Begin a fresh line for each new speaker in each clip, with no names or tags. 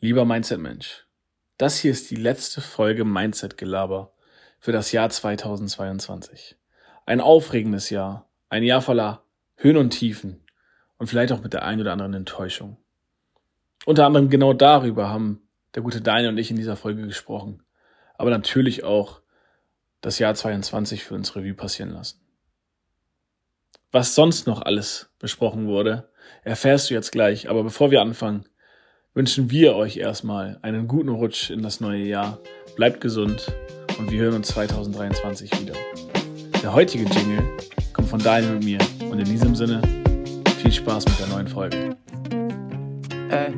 Lieber Mindset-Mensch, das hier ist die letzte Folge Mindset-Gelaber für das Jahr 2022. Ein aufregendes Jahr, ein Jahr voller Höhen und Tiefen und vielleicht auch mit der ein oder anderen Enttäuschung. Unter anderem genau darüber haben der gute Daniel und ich in dieser Folge gesprochen, aber natürlich auch das Jahr 22 für uns Revue passieren lassen. Was sonst noch alles besprochen wurde, erfährst du jetzt gleich, aber bevor wir anfangen, wünschen wir euch erstmal einen guten Rutsch in das neue Jahr. Bleibt gesund und wir hören uns 2023 wieder. Der heutige Jingle kommt von Daniel und mir und in diesem Sinne viel Spaß mit der neuen Folge.
Hey.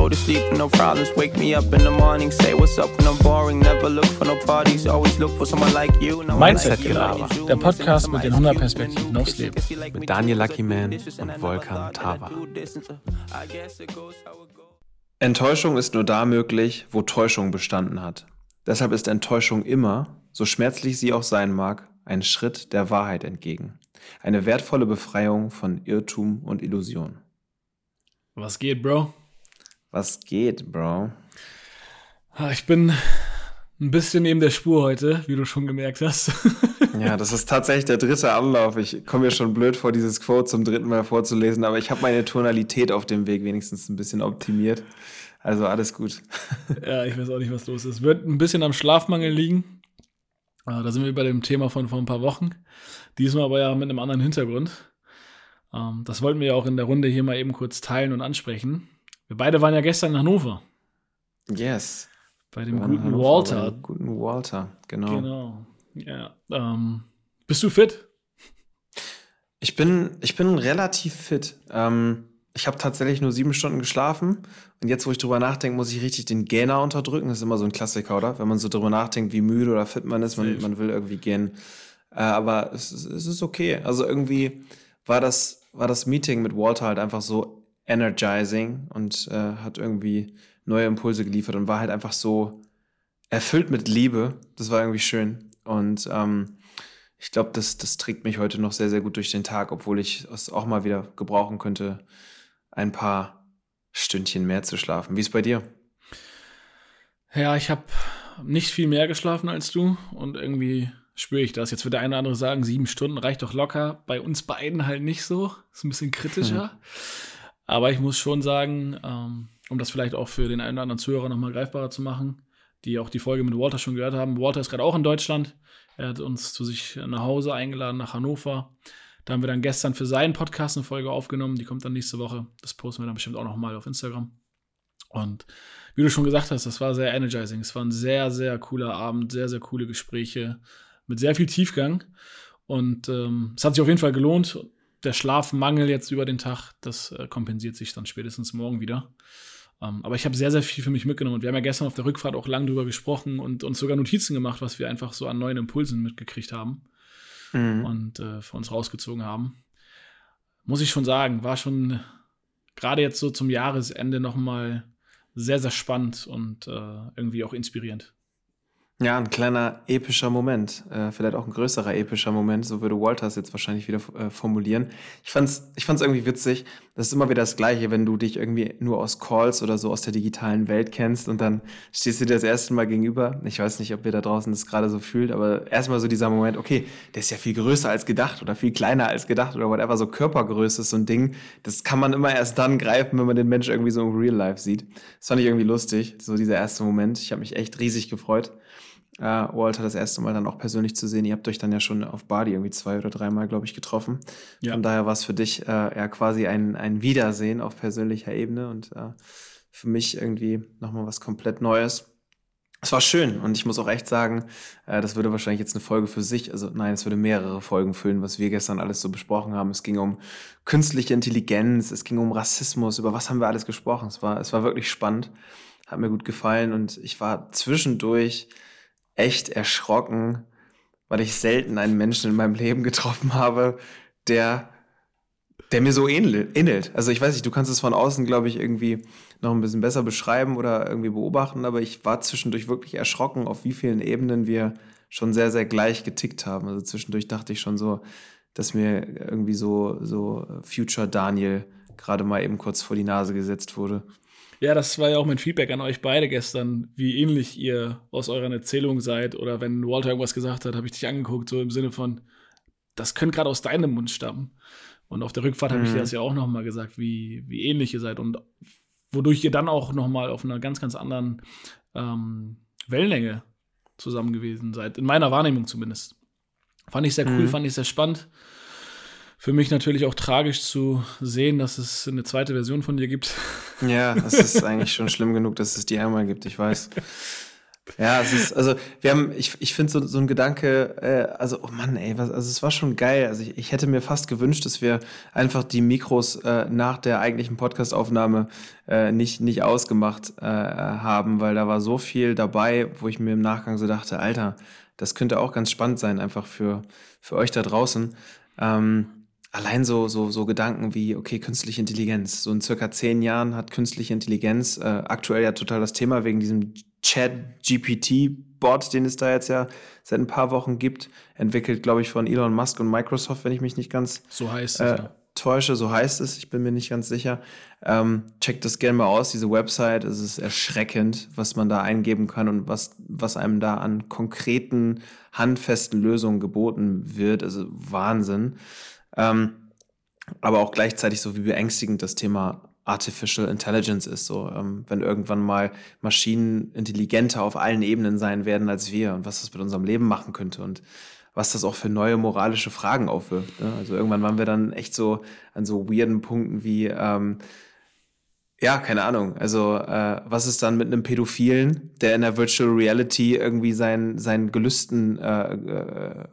Go to sleep with no problems. Wake me up in the morning, say what's up when I'm boring. Never look for no parties, always look for someone like you. No
Mindset Gelaber, der Podcast mit den 100 Perspektiven aufs Leben.
Mit Daniel Luckyman und Volkan Tava.
Enttäuschung ist nur da möglich, wo Täuschung bestanden hat. Deshalb ist Enttäuschung immer, so schmerzlich sie auch sein mag, ein Schritt der Wahrheit entgegen. Eine wertvolle Befreiung von Irrtum und Illusion.
Was geht, Bro?
Was geht, Bro?
Ah, Ich bin ein bisschen neben der Spur heute, wie du schon gemerkt hast.
Ja, das ist tatsächlich der dritte Anlauf. Ich komme mir schon blöd vor, dieses Quote zum dritten Mal vorzulesen, aber ich habe meine Tonalität auf dem Weg wenigstens ein bisschen optimiert. Also alles gut.
ja, ich weiß auch nicht, was los ist. Wird ein bisschen am Schlafmangel liegen. Ah, Da sind wir bei dem Thema von vor ein paar Wochen. Diesmal aber ja mit einem anderen Hintergrund. Ähm, Das wollten wir ja auch in der Runde hier mal eben kurz teilen und ansprechen. Wir beide waren ja gestern in Hannover
Yes.
bei dem guten
Hannover
Walter.
bei dem Guten Walter, genau.
Genau. Ja. Ähm, bist du fit?
Ich bin, ich bin relativ fit. Ähm, ich habe tatsächlich nur sieben Stunden geschlafen. Und jetzt, wo ich drüber nachdenke, muss ich richtig den Gähner unterdrücken. Das ist immer so ein Klassiker, oder? Wenn man so drüber nachdenkt, wie müde oder fit man ist, man, man will irgendwie gehen. Äh, aber es, ist- es ist okay. Also irgendwie war das, war das Meeting mit Walter halt einfach so energizing und äh, hat irgendwie neue Impulse geliefert und war halt einfach so erfüllt mit Liebe. Das war irgendwie schön. Und ähm, ich glaube, das, das trägt mich heute noch sehr, sehr gut durch den Tag, obwohl ich es auch mal wieder gebrauchen könnte, ein paar Stündchen mehr zu schlafen. Wie ist bei dir?
Ja, ich habe nicht viel mehr geschlafen als du und irgendwie spüre ich das. Jetzt wird der eine oder andere sagen, sieben Stunden reicht doch locker. Bei uns beiden halt nicht so. Ist ein bisschen kritischer. Aber ich muss schon sagen, ähm, um das vielleicht auch für den einen oder anderen Zuhörer nochmal greifbarer zu machen, die auch die Folge mit Walter schon gehört haben. Walter ist gerade auch in Deutschland. Er hat uns zu sich nach Hause eingeladen, nach Hannover. Da haben wir dann gestern für seinen Podcast eine Folge aufgenommen. Die kommt dann nächste Woche. Das posten wir dann bestimmt auch nochmal auf Instagram. Und wie du schon gesagt hast, das war sehr energizing. Es war ein sehr, sehr cooler Abend, sehr, sehr coole Gespräche mit sehr viel Tiefgang. Und ähm, es hat sich auf jeden Fall gelohnt. Der Schlafmangel jetzt über den Tag, das äh, kompensiert sich dann spätestens morgen wieder. Ähm, aber ich habe sehr, sehr viel für mich mitgenommen. Und wir haben ja gestern auf der Rückfahrt auch lang drüber gesprochen und uns sogar Notizen gemacht, was wir einfach so an neuen Impulsen mitgekriegt haben
Mhm.
und äh, für uns rausgezogen haben. Muss ich schon sagen, war schon gerade jetzt so zum Jahresende nochmal sehr, sehr spannend und äh, irgendwie auch inspirierend.
Ja, ein kleiner epischer Moment. Äh, vielleicht auch ein größerer epischer Moment, so würde Walter es jetzt wahrscheinlich wieder äh, formulieren. Ich fand's, ich fand's irgendwie witzig. Das ist immer wieder das Gleiche, wenn du dich irgendwie nur aus Calls oder so aus der digitalen Welt kennst und dann stehst du dir das erste Mal gegenüber. Ich weiß nicht, ob ihr da draußen das gerade so fühlt, aber erstmal so dieser Moment, okay, der ist ja viel größer als gedacht oder viel kleiner als gedacht oder whatever, so Körpergröße ist so ein Ding. Das kann man immer erst dann greifen, wenn man den Mensch irgendwie so im Real Life sieht. Das fand ich irgendwie lustig, so dieser erste Moment. Ich habe mich echt riesig gefreut äh, Walter das erste Mal dann auch persönlich zu sehen. Ihr habt euch dann ja schon auf Bali irgendwie zwei oder dreimal, glaube ich, getroffen.
Ja.
Von daher war es für dich äh, ja quasi ein, ein Wiedersehen auf persönlicher Ebene und äh, für mich irgendwie nochmal was komplett Neues. Es war schön und ich muss auch echt sagen, äh, das würde wahrscheinlich jetzt eine Folge für sich, also nein, es würde mehrere Folgen füllen, was wir gestern alles so besprochen haben. Es ging um künstliche Intelligenz, es ging um Rassismus, über was haben wir alles gesprochen. Es war, es war wirklich spannend, hat mir gut gefallen und ich war zwischendurch echt erschrocken, weil ich selten einen Menschen in meinem Leben getroffen habe, der, der mir so ähnelt. Also ich weiß nicht, du kannst es von außen, glaube ich, irgendwie noch ein bisschen besser beschreiben oder irgendwie beobachten, aber ich war zwischendurch wirklich erschrocken, auf wie vielen Ebenen wir schon sehr, sehr gleich getickt haben. Also zwischendurch dachte ich schon so, dass mir irgendwie so, so Future Daniel gerade mal eben kurz vor die Nase gesetzt wurde.
Ja, das war ja auch mein Feedback an euch beide gestern, wie ähnlich ihr aus euren Erzählungen seid. Oder wenn Walter irgendwas gesagt hat, habe ich dich angeguckt, so im Sinne von, das könnte gerade aus deinem Mund stammen. Und auf der Rückfahrt mhm. habe ich dir mhm. das ja auch nochmal gesagt, wie, wie ähnlich ihr seid und wodurch ihr dann auch nochmal auf einer ganz, ganz anderen ähm, Wellenlänge zusammen gewesen seid. In meiner Wahrnehmung zumindest. Fand ich sehr cool, mhm. fand ich sehr spannend. Für mich natürlich auch tragisch zu sehen, dass es eine zweite Version von dir gibt.
Ja, es ist eigentlich schon schlimm genug, dass es die einmal gibt, ich weiß. Ja, es ist, also wir haben, ich, ich finde so, so ein Gedanke, äh, also, oh Mann, ey, was, also es war schon geil. Also ich, ich hätte mir fast gewünscht, dass wir einfach die Mikros äh, nach der eigentlichen Podcastaufnahme äh, nicht, nicht ausgemacht äh, haben, weil da war so viel dabei, wo ich mir im Nachgang so dachte, Alter, das könnte auch ganz spannend sein, einfach für, für euch da draußen. Ähm, allein so, so, so Gedanken wie, okay, künstliche Intelligenz. So in circa zehn Jahren hat künstliche Intelligenz äh, aktuell ja total das Thema wegen diesem Chat-GPT-Bot, den es da jetzt ja seit ein paar Wochen gibt, entwickelt, glaube ich, von Elon Musk und Microsoft, wenn ich mich nicht ganz
so heißt
äh, täusche. So heißt es, ich bin mir nicht ganz sicher. Ähm, checkt das gerne mal aus, diese Website. Es ist erschreckend, was man da eingeben kann und was, was einem da an konkreten, handfesten Lösungen geboten wird. Also Wahnsinn. Ähm, aber auch gleichzeitig so wie beängstigend das Thema Artificial Intelligence ist. So, ähm, wenn irgendwann mal Maschinen intelligenter auf allen Ebenen sein werden als wir und was das mit unserem Leben machen könnte und was das auch für neue moralische Fragen aufwirft. Ne? Also irgendwann waren wir dann echt so an so weirden Punkten wie ähm, ja, keine Ahnung. Also, äh, was ist dann mit einem Pädophilen, der in der Virtual Reality irgendwie seinen, seinen Gelüsten äh, äh,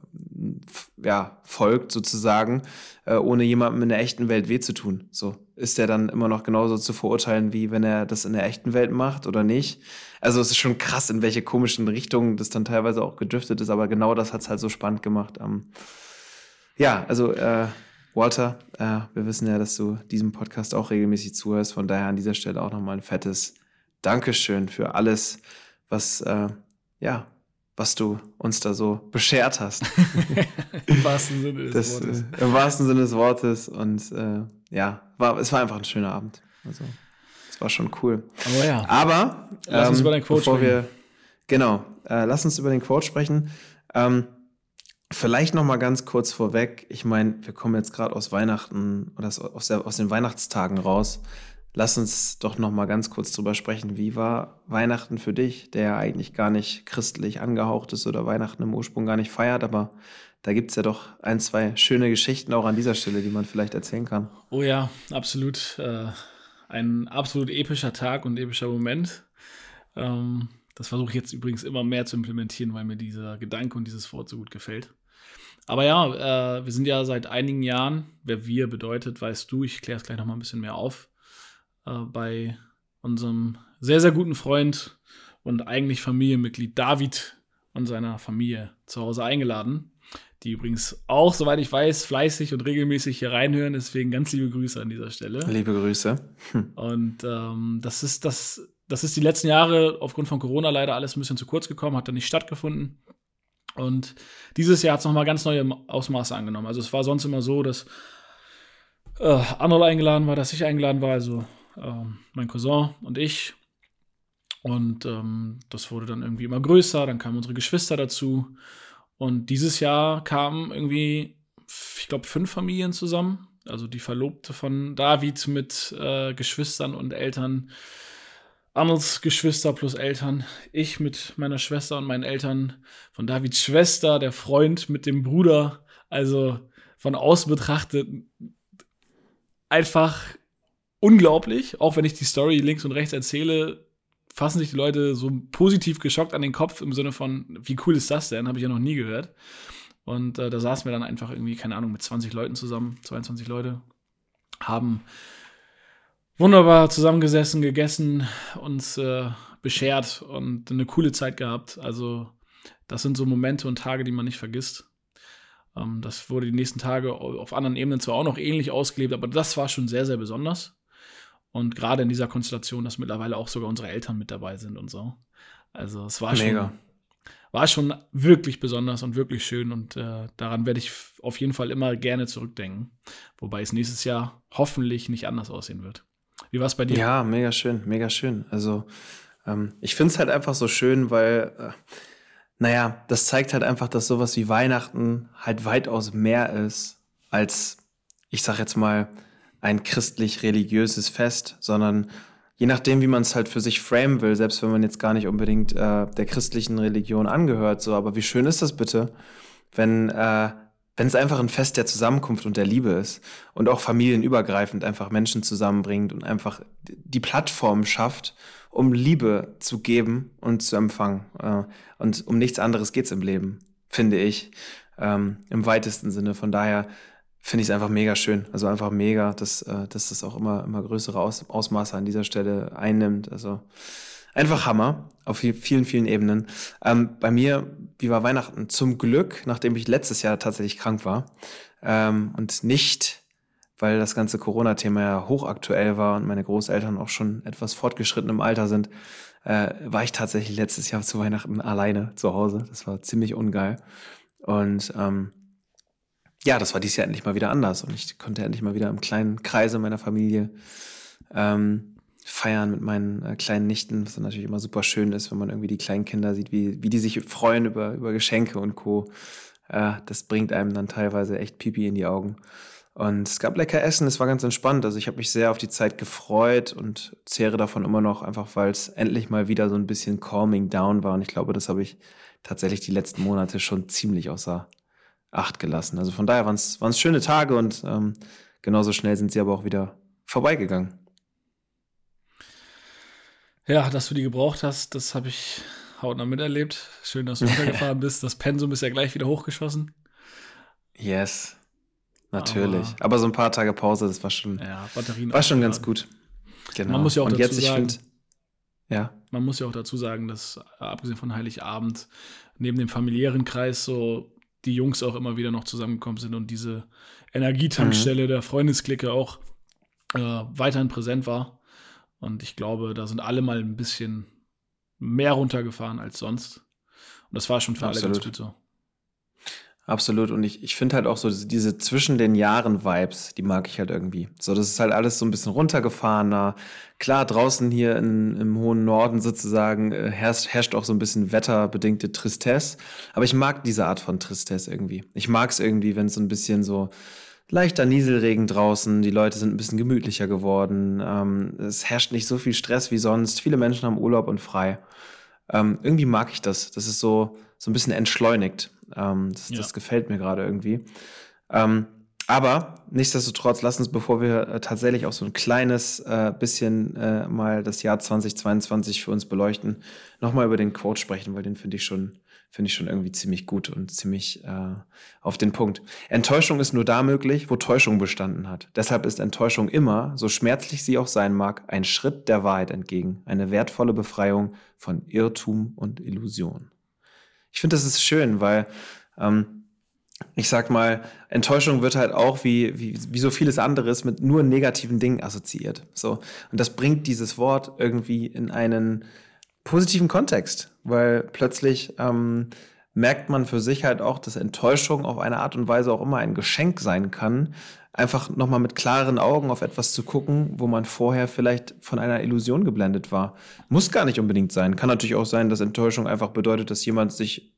ja, folgt, sozusagen, äh, ohne jemandem in der echten Welt weh zu tun? So, ist der dann immer noch genauso zu verurteilen, wie wenn er das in der echten Welt macht oder nicht? Also, es ist schon krass, in welche komischen Richtungen das dann teilweise auch gedriftet ist, aber genau das hat es halt so spannend gemacht. Ähm, ja, also, äh, Walter, äh, wir wissen ja, dass du diesem Podcast auch regelmäßig zuhörst. Von daher an dieser Stelle auch nochmal ein fettes Dankeschön für alles, was, äh, ja, was du uns da so beschert hast.
Im wahrsten Sinne des das,
Wortes. Äh, Im wahrsten Sinne des Wortes. Und äh, ja, war, es war einfach ein schöner Abend. Also, es war schon cool.
Aber ja.
Aber,
lass uns ähm, über den Quote
bevor sprechen. Wir, genau, äh, lass uns über den Quote sprechen. Ähm, Vielleicht noch mal ganz kurz vorweg. Ich meine, wir kommen jetzt gerade aus Weihnachten oder aus, der, aus den Weihnachtstagen raus. Lass uns doch noch mal ganz kurz drüber sprechen. Wie war Weihnachten für dich, der ja eigentlich gar nicht christlich angehaucht ist oder Weihnachten im Ursprung gar nicht feiert, aber da gibt es ja doch ein, zwei schöne Geschichten auch an dieser Stelle, die man vielleicht erzählen kann.
Oh ja, absolut. Äh, ein absolut epischer Tag und epischer Moment. Ähm, das versuche ich jetzt übrigens immer mehr zu implementieren, weil mir dieser Gedanke und dieses Wort so gut gefällt. Aber ja, äh, wir sind ja seit einigen Jahren, wer wir bedeutet, weißt du, ich kläre es gleich noch mal ein bisschen mehr auf, äh, bei unserem sehr, sehr guten Freund und eigentlich Familienmitglied David und seiner Familie zu Hause eingeladen, die übrigens auch, soweit ich weiß, fleißig und regelmäßig hier reinhören. Deswegen ganz liebe Grüße an dieser Stelle.
Liebe Grüße.
Hm. Und ähm, das ist das das ist die letzten Jahre aufgrund von Corona leider alles ein bisschen zu kurz gekommen, hat dann nicht stattgefunden. Und dieses Jahr hat es nochmal ganz neue Ausmaße angenommen. Also es war sonst immer so, dass äh, Arnold eingeladen war, dass ich eingeladen war, also äh, mein Cousin und ich. Und ähm, das wurde dann irgendwie immer größer, dann kamen unsere Geschwister dazu. Und dieses Jahr kamen irgendwie, ich glaube, fünf Familien zusammen. Also die Verlobte von David mit äh, Geschwistern und Eltern Arnolds Geschwister plus Eltern, ich mit meiner Schwester und meinen Eltern, von Davids Schwester, der Freund mit dem Bruder. Also von außen betrachtet einfach unglaublich. Auch wenn ich die Story links und rechts erzähle, fassen sich die Leute so positiv geschockt an den Kopf im Sinne von, wie cool ist das denn? Habe ich ja noch nie gehört. Und äh, da saßen wir dann einfach irgendwie, keine Ahnung, mit 20 Leuten zusammen, 22 Leute, haben wunderbar zusammengesessen, gegessen, uns äh, beschert und eine coole Zeit gehabt. Also das sind so Momente und Tage, die man nicht vergisst. Ähm, das wurde die nächsten Tage auf anderen Ebenen zwar auch noch ähnlich ausgelebt, aber das war schon sehr, sehr besonders. Und gerade in dieser Konstellation, dass mittlerweile auch sogar unsere Eltern mit dabei sind und so. Also es war Mega. schon war schon wirklich besonders und wirklich schön und äh, daran werde ich auf jeden Fall immer gerne zurückdenken. Wobei es nächstes Jahr hoffentlich nicht anders aussehen wird. Wie war es bei dir?
Ja, mega schön, mega schön. Also ähm, ich finde es halt einfach so schön, weil, äh, naja, das zeigt halt einfach, dass sowas wie Weihnachten halt weitaus mehr ist als, ich sag jetzt mal, ein christlich-religiöses Fest, sondern je nachdem, wie man es halt für sich framen will, selbst wenn man jetzt gar nicht unbedingt äh, der christlichen Religion angehört, so, aber wie schön ist das bitte, wenn äh, wenn es einfach ein Fest der Zusammenkunft und der Liebe ist und auch familienübergreifend einfach Menschen zusammenbringt und einfach die Plattform schafft, um Liebe zu geben und zu empfangen. Äh, und um nichts anderes geht's im Leben, finde ich, ähm, im weitesten Sinne. Von daher finde ich es einfach mega schön. Also einfach mega, dass, äh, dass das auch immer, immer größere Aus Ausmaße an dieser Stelle einnimmt. Also einfach Hammer auf vielen, vielen Ebenen. Ähm, bei mir, wie war Weihnachten? Zum Glück, nachdem ich letztes Jahr tatsächlich krank war ähm, und nicht, weil das ganze Corona-Thema ja hochaktuell war und meine Großeltern auch schon etwas fortgeschritten im Alter sind, äh, war ich tatsächlich letztes Jahr zu Weihnachten alleine zu Hause. Das war ziemlich ungeil. Und ähm, ja, das war dieses Jahr endlich mal wieder anders und ich konnte endlich mal wieder im kleinen Kreise meiner Familie ähm, feiern mit meinen äh, kleinen Nichten, was dann natürlich immer super schön ist, wenn man irgendwie die kleinen Kinder sieht, wie, wie die sich freuen über, über Geschenke und Co. Äh, das bringt einem dann teilweise echt Pipi in die Augen. Und es gab lecker Essen, es war ganz entspannt. Also ich habe mich sehr auf die Zeit gefreut und zehre davon immer noch, einfach weil es endlich mal wieder so ein bisschen calming down war. Und ich glaube, das habe ich tatsächlich die letzten Monate schon ziemlich außer Acht gelassen. Also von daher waren es schöne Tage und ähm, genauso schnell sind sie aber auch wieder vorbeigegangen.
Ja, dass du die gebraucht hast, das habe ich hautnah miterlebt. Schön, dass du runtergefahren bist. Das Pensum ist ja gleich wieder hochgeschossen.
Yes, natürlich. Aber, aber so ein paar Tage Pause, das war schon,
ja, Batterien
war schon ganz gut.
Genau. Man muss ja auch und dazu
jetzt,
sagen,
find, ja.
Man muss ja auch dazu sagen, dass äh, abgesehen von Heiligabend neben dem familiären Kreis so die Jungs auch immer wieder noch zusammengekommen sind und diese Energietankstelle mhm. der Freundesklicke auch äh, weiterhin präsent war. Und ich glaube, da sind alle mal ein bisschen mehr runtergefahren als sonst. Und das war schon für Absolut. alle ganz gut so.
Absolut. Und ich, ich finde halt auch so diese zwischen den Jahren Vibes, die mag ich halt irgendwie. So, das ist halt alles so ein bisschen runtergefahrener. Klar, draußen hier in, im hohen Norden sozusagen äh, herrscht, herrscht auch so ein bisschen wetterbedingte Tristesse. Aber ich mag diese Art von Tristesse irgendwie. Ich mag es irgendwie, wenn es so ein bisschen so leichter Nieselregen draußen. Die Leute sind ein bisschen gemütlicher geworden. Ähm, es herrscht nicht so viel Stress wie sonst. Viele Menschen haben Urlaub und frei. Ähm, irgendwie mag ich das. Das ist so, so ein bisschen entschleunigt. Ähm, das, ja. das, gefällt mir gerade irgendwie. Ähm, aber nichtsdestotrotz, lass uns, bevor wir äh, tatsächlich auch so ein kleines äh, bisschen äh, mal das Jahr 2022 für uns beleuchten, nochmal über den Quote sprechen, weil den finde ich schon, finde ich schon irgendwie ziemlich gut und ziemlich äh, auf den Punkt. Enttäuschung ist nur da möglich, wo Täuschung bestanden hat. Deshalb ist Enttäuschung immer, so schmerzlich sie auch sein mag, ein Schritt der Wahrheit entgegen, eine wertvolle Befreiung von Irrtum und Illusion ich finde, das ist schön, weil ähm, ich sag mal, Enttäuschung wird halt auch wie, wie, wie so vieles anderes mit nur negativen Dingen assoziiert. So. Und das bringt dieses Wort irgendwie in einen positiven Kontext, weil plötzlich ähm, merkt man für sich halt auch, dass Enttäuschung auf eine Art und Weise auch immer ein Geschenk sein kann, einfach nochmal mit klaren Augen auf etwas zu gucken, wo man vorher vielleicht von einer Illusion geblendet war. Muss gar nicht unbedingt sein. Kann natürlich auch sein, dass Enttäuschung einfach bedeutet, dass jemand sich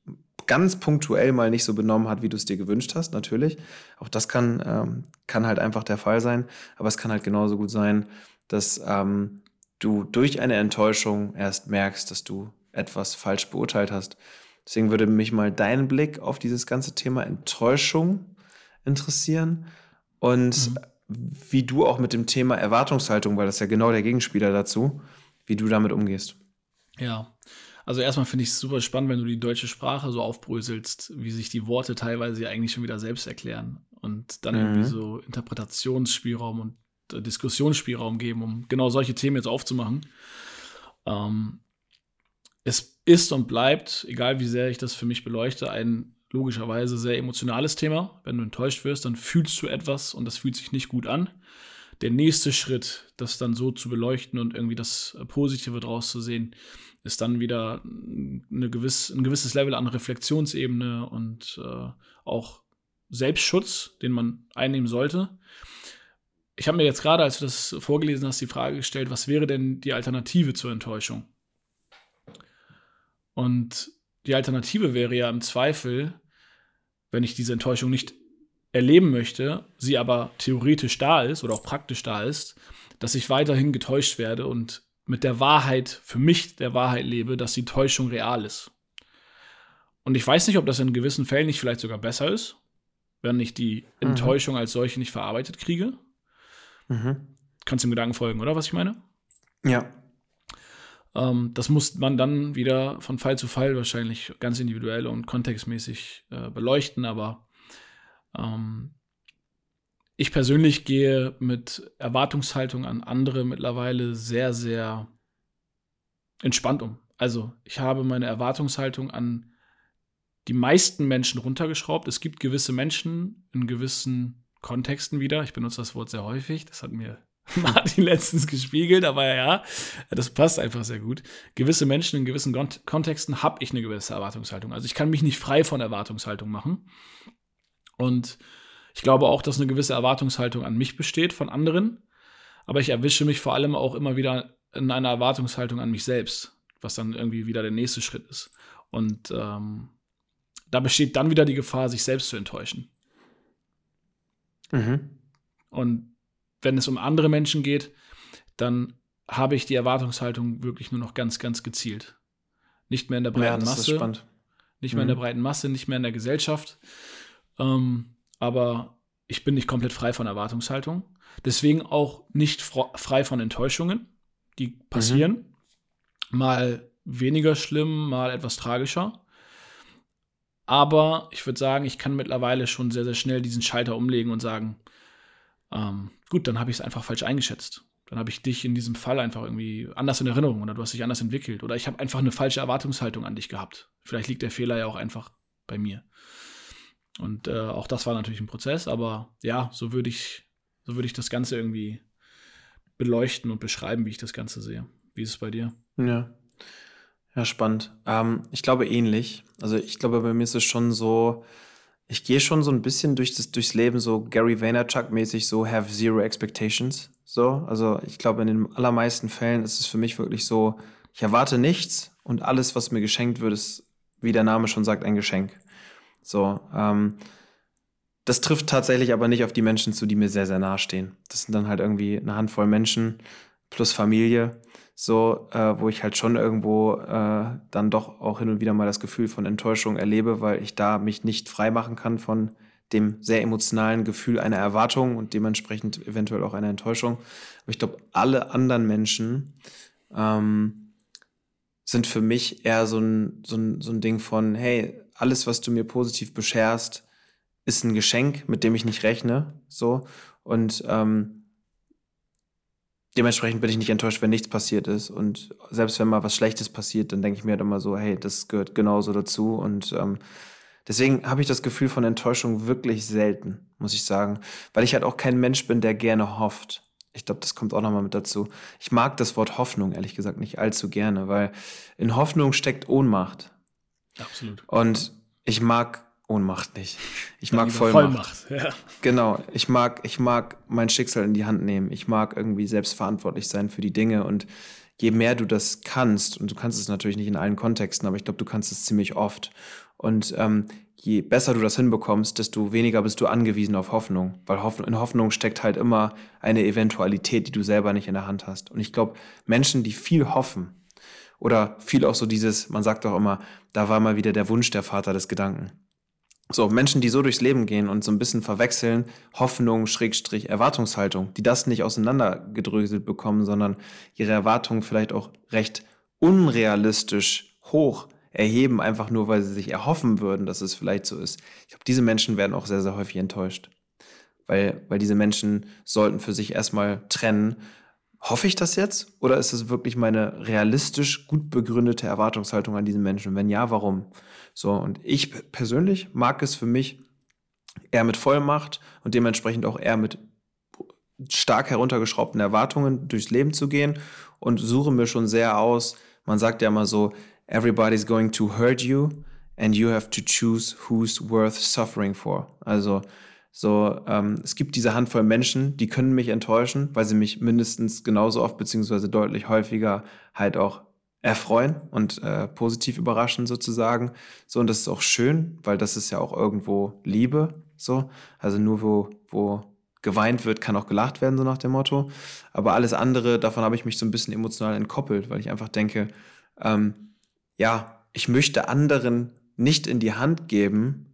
ganz punktuell mal nicht so benommen hat, wie du es dir gewünscht hast, natürlich. Auch das kann, ähm, kann halt einfach der Fall sein. Aber es kann halt genauso gut sein, dass ähm, du durch eine Enttäuschung erst merkst, dass du etwas falsch beurteilt hast. Deswegen würde mich mal dein Blick auf dieses ganze Thema Enttäuschung interessieren und mhm. wie du auch mit dem Thema Erwartungshaltung, weil das ist ja genau der Gegenspieler dazu, wie du damit umgehst.
Ja, also erstmal finde ich es super spannend, wenn du die deutsche Sprache so aufbröselst, wie sich die Worte teilweise ja eigentlich schon wieder selbst erklären und dann mhm. irgendwie so Interpretationsspielraum und Diskussionsspielraum geben, um genau solche Themen jetzt aufzumachen. Ähm, es ist und bleibt, egal wie sehr ich das für mich beleuchte, ein logischerweise sehr emotionales Thema. Wenn du enttäuscht wirst, dann fühlst du etwas und das fühlt sich nicht gut an. Der nächste Schritt, das dann so zu beleuchten und irgendwie das Positive draus zu sehen, ist dann wieder eine gewiss, ein gewisses Level an Reflexionsebene und äh, auch Selbstschutz, den man einnehmen sollte. Ich habe mir jetzt gerade, als du das vorgelesen hast, die Frage gestellt, was wäre denn die Alternative zur Enttäuschung? Und die Alternative wäre ja im Zweifel, wenn ich diese Enttäuschung nicht erleben möchte, sie aber theoretisch da ist oder auch praktisch da ist, dass ich weiterhin getäuscht werde und mit der Wahrheit, für mich der Wahrheit lebe, dass die Täuschung real ist. Und ich weiß nicht, ob das in gewissen Fällen nicht vielleicht sogar besser ist, wenn ich die mhm. Enttäuschung als solche nicht verarbeitet kriege. Mhm. Kannst du dem Gedanken folgen, oder was ich meine?
Ja.
Ähm, das muss man dann wieder von Fall zu Fall wahrscheinlich ganz individuell und kontextmäßig äh, beleuchten, aber ähm, ich persönlich gehe mit Erwartungshaltung an andere mittlerweile sehr, sehr entspannt um. Also ich habe meine Erwartungshaltung an die meisten Menschen runtergeschraubt. Es gibt gewisse Menschen in gewissen Kontexten wieder. Ich benutze das Wort sehr häufig. Das hat mir Martin letztens gespiegelt, aber ja, das passt einfach sehr gut. Gewisse Menschen in gewissen Kontexten habe ich eine gewisse Erwartungshaltung. Also ich kann mich nicht frei von Erwartungshaltung machen. Und ich glaube auch, dass eine gewisse Erwartungshaltung an mich besteht von anderen. Aber ich erwische mich vor allem auch immer wieder in einer Erwartungshaltung an mich selbst, was dann irgendwie wieder der nächste Schritt ist. Und ähm, da besteht dann wieder die Gefahr, sich selbst zu enttäuschen. Mhm. Und wenn es um andere Menschen geht, dann habe ich die Erwartungshaltung wirklich nur noch ganz, ganz gezielt. Nicht mehr in der breiten ja, Masse. Nicht mehr mhm. in der mhm. breiten Masse, nicht mehr in der Gesellschaft. Ähm, aber ich bin nicht komplett frei von Erwartungshaltung. Deswegen auch nicht frei von Enttäuschungen, die passieren. Mhm. Mal weniger schlimm, mal etwas tragischer. Aber ich würde sagen, ich kann mittlerweile schon sehr, sehr schnell diesen Schalter umlegen und sagen, ähm, gut, dann habe ich es einfach falsch eingeschätzt. Dann habe ich dich in diesem Fall einfach irgendwie anders in Erinnerung oder du hast dich anders entwickelt oder ich habe einfach eine falsche Erwartungshaltung an dich gehabt. Vielleicht liegt der Fehler ja auch einfach bei mir. Und äh, auch das war natürlich ein Prozess, aber ja, so würde ich, so würde ich das Ganze irgendwie beleuchten und beschreiben, wie ich das Ganze sehe. Wie ist es bei dir?
Ja. Ja, spannend. Ähm, ich glaube ähnlich. Also ich glaube, bei mir ist es schon so, ich gehe schon so ein bisschen durch das, durchs Leben so Gary Vaynerchuk-mäßig, so have zero expectations. So, also ich glaube, in den allermeisten Fällen ist es für mich wirklich so, ich erwarte nichts und alles, was mir geschenkt wird, ist, wie der Name schon sagt, ein Geschenk. So, ähm, das trifft tatsächlich aber nicht auf die Menschen zu, die mir sehr, sehr nahe stehen. Das sind dann halt irgendwie eine Handvoll Menschen plus Familie so, äh, wo ich halt schon irgendwo äh, dann doch auch hin und wieder mal das Gefühl von Enttäuschung erlebe, weil ich da mich nicht frei machen kann von dem sehr emotionalen Gefühl einer Erwartung und dementsprechend eventuell auch einer Enttäuschung. Aber ich glaube, alle anderen Menschen ähm, sind für mich eher so ein, so, ein, so ein Ding von, hey, alles, was du mir positiv bescherst, ist ein Geschenk, mit dem ich nicht rechne. So. Und ähm, dementsprechend bin ich nicht enttäuscht, wenn nichts passiert ist. Und selbst wenn mal was Schlechtes passiert, dann denke ich mir halt immer so, hey, das gehört genauso dazu. Und ähm, deswegen habe ich das Gefühl von Enttäuschung wirklich selten, muss ich sagen. Weil ich halt auch kein Mensch bin, der gerne hofft. Ich glaube, das kommt auch nochmal mit dazu. Ich mag das Wort Hoffnung, ehrlich gesagt, nicht allzu gerne, weil in Hoffnung steckt Ohnmacht.
Absolut.
Und ich mag Ohnmacht nicht. Ich mag Vollmacht. Vollmacht. Ja. Genau. Ich mag, ich mag mein Schicksal in die Hand nehmen. Ich mag irgendwie selbstverantwortlich sein für die Dinge. Und je mehr du das kannst, und du kannst es natürlich nicht in allen Kontexten, aber ich glaube, du kannst es ziemlich oft. Und ähm, je besser du das hinbekommst, desto weniger bist du angewiesen auf Hoffnung. Weil Hoffnung, in Hoffnung steckt halt immer eine Eventualität, die du selber nicht in der Hand hast. Und ich glaube, Menschen, die viel hoffen, oder viel auch so dieses, man sagt doch immer, da war mal wieder der Wunsch der Vater des Gedanken. So, Menschen, die so durchs Leben gehen und so ein bisschen verwechseln, Hoffnung, Schrägstrich, Erwartungshaltung, die das nicht auseinandergedröselt bekommen, sondern ihre Erwartungen vielleicht auch recht unrealistisch hoch erheben, einfach nur, weil sie sich erhoffen würden, dass es vielleicht so ist. Ich glaube, diese Menschen werden auch sehr, sehr häufig enttäuscht. Weil, weil diese Menschen sollten für sich erstmal trennen, hoffe ich das jetzt? Oder ist es wirklich meine realistisch gut begründete Erwartungshaltung an diesen Menschen? Wenn ja, warum? So, und ich persönlich mag es für mich eher mit Vollmacht und dementsprechend auch eher mit stark heruntergeschraubten Erwartungen durchs Leben zu gehen und suche mir schon sehr aus. Man sagt ja immer so, everybody's going to hurt you and you have to choose who's worth suffering for. Also So, ähm, es gibt diese Handvoll Menschen, die können mich enttäuschen, weil sie mich mindestens genauso oft beziehungsweise deutlich häufiger halt auch erfreuen und äh, positiv überraschen sozusagen. So, und das ist auch schön, weil das ist ja auch irgendwo Liebe. So, also nur wo, wo geweint wird, kann auch gelacht werden, so nach dem Motto. Aber alles andere, davon habe ich mich so ein bisschen emotional entkoppelt, weil ich einfach denke, ähm, ja, ich möchte anderen nicht in die Hand geben,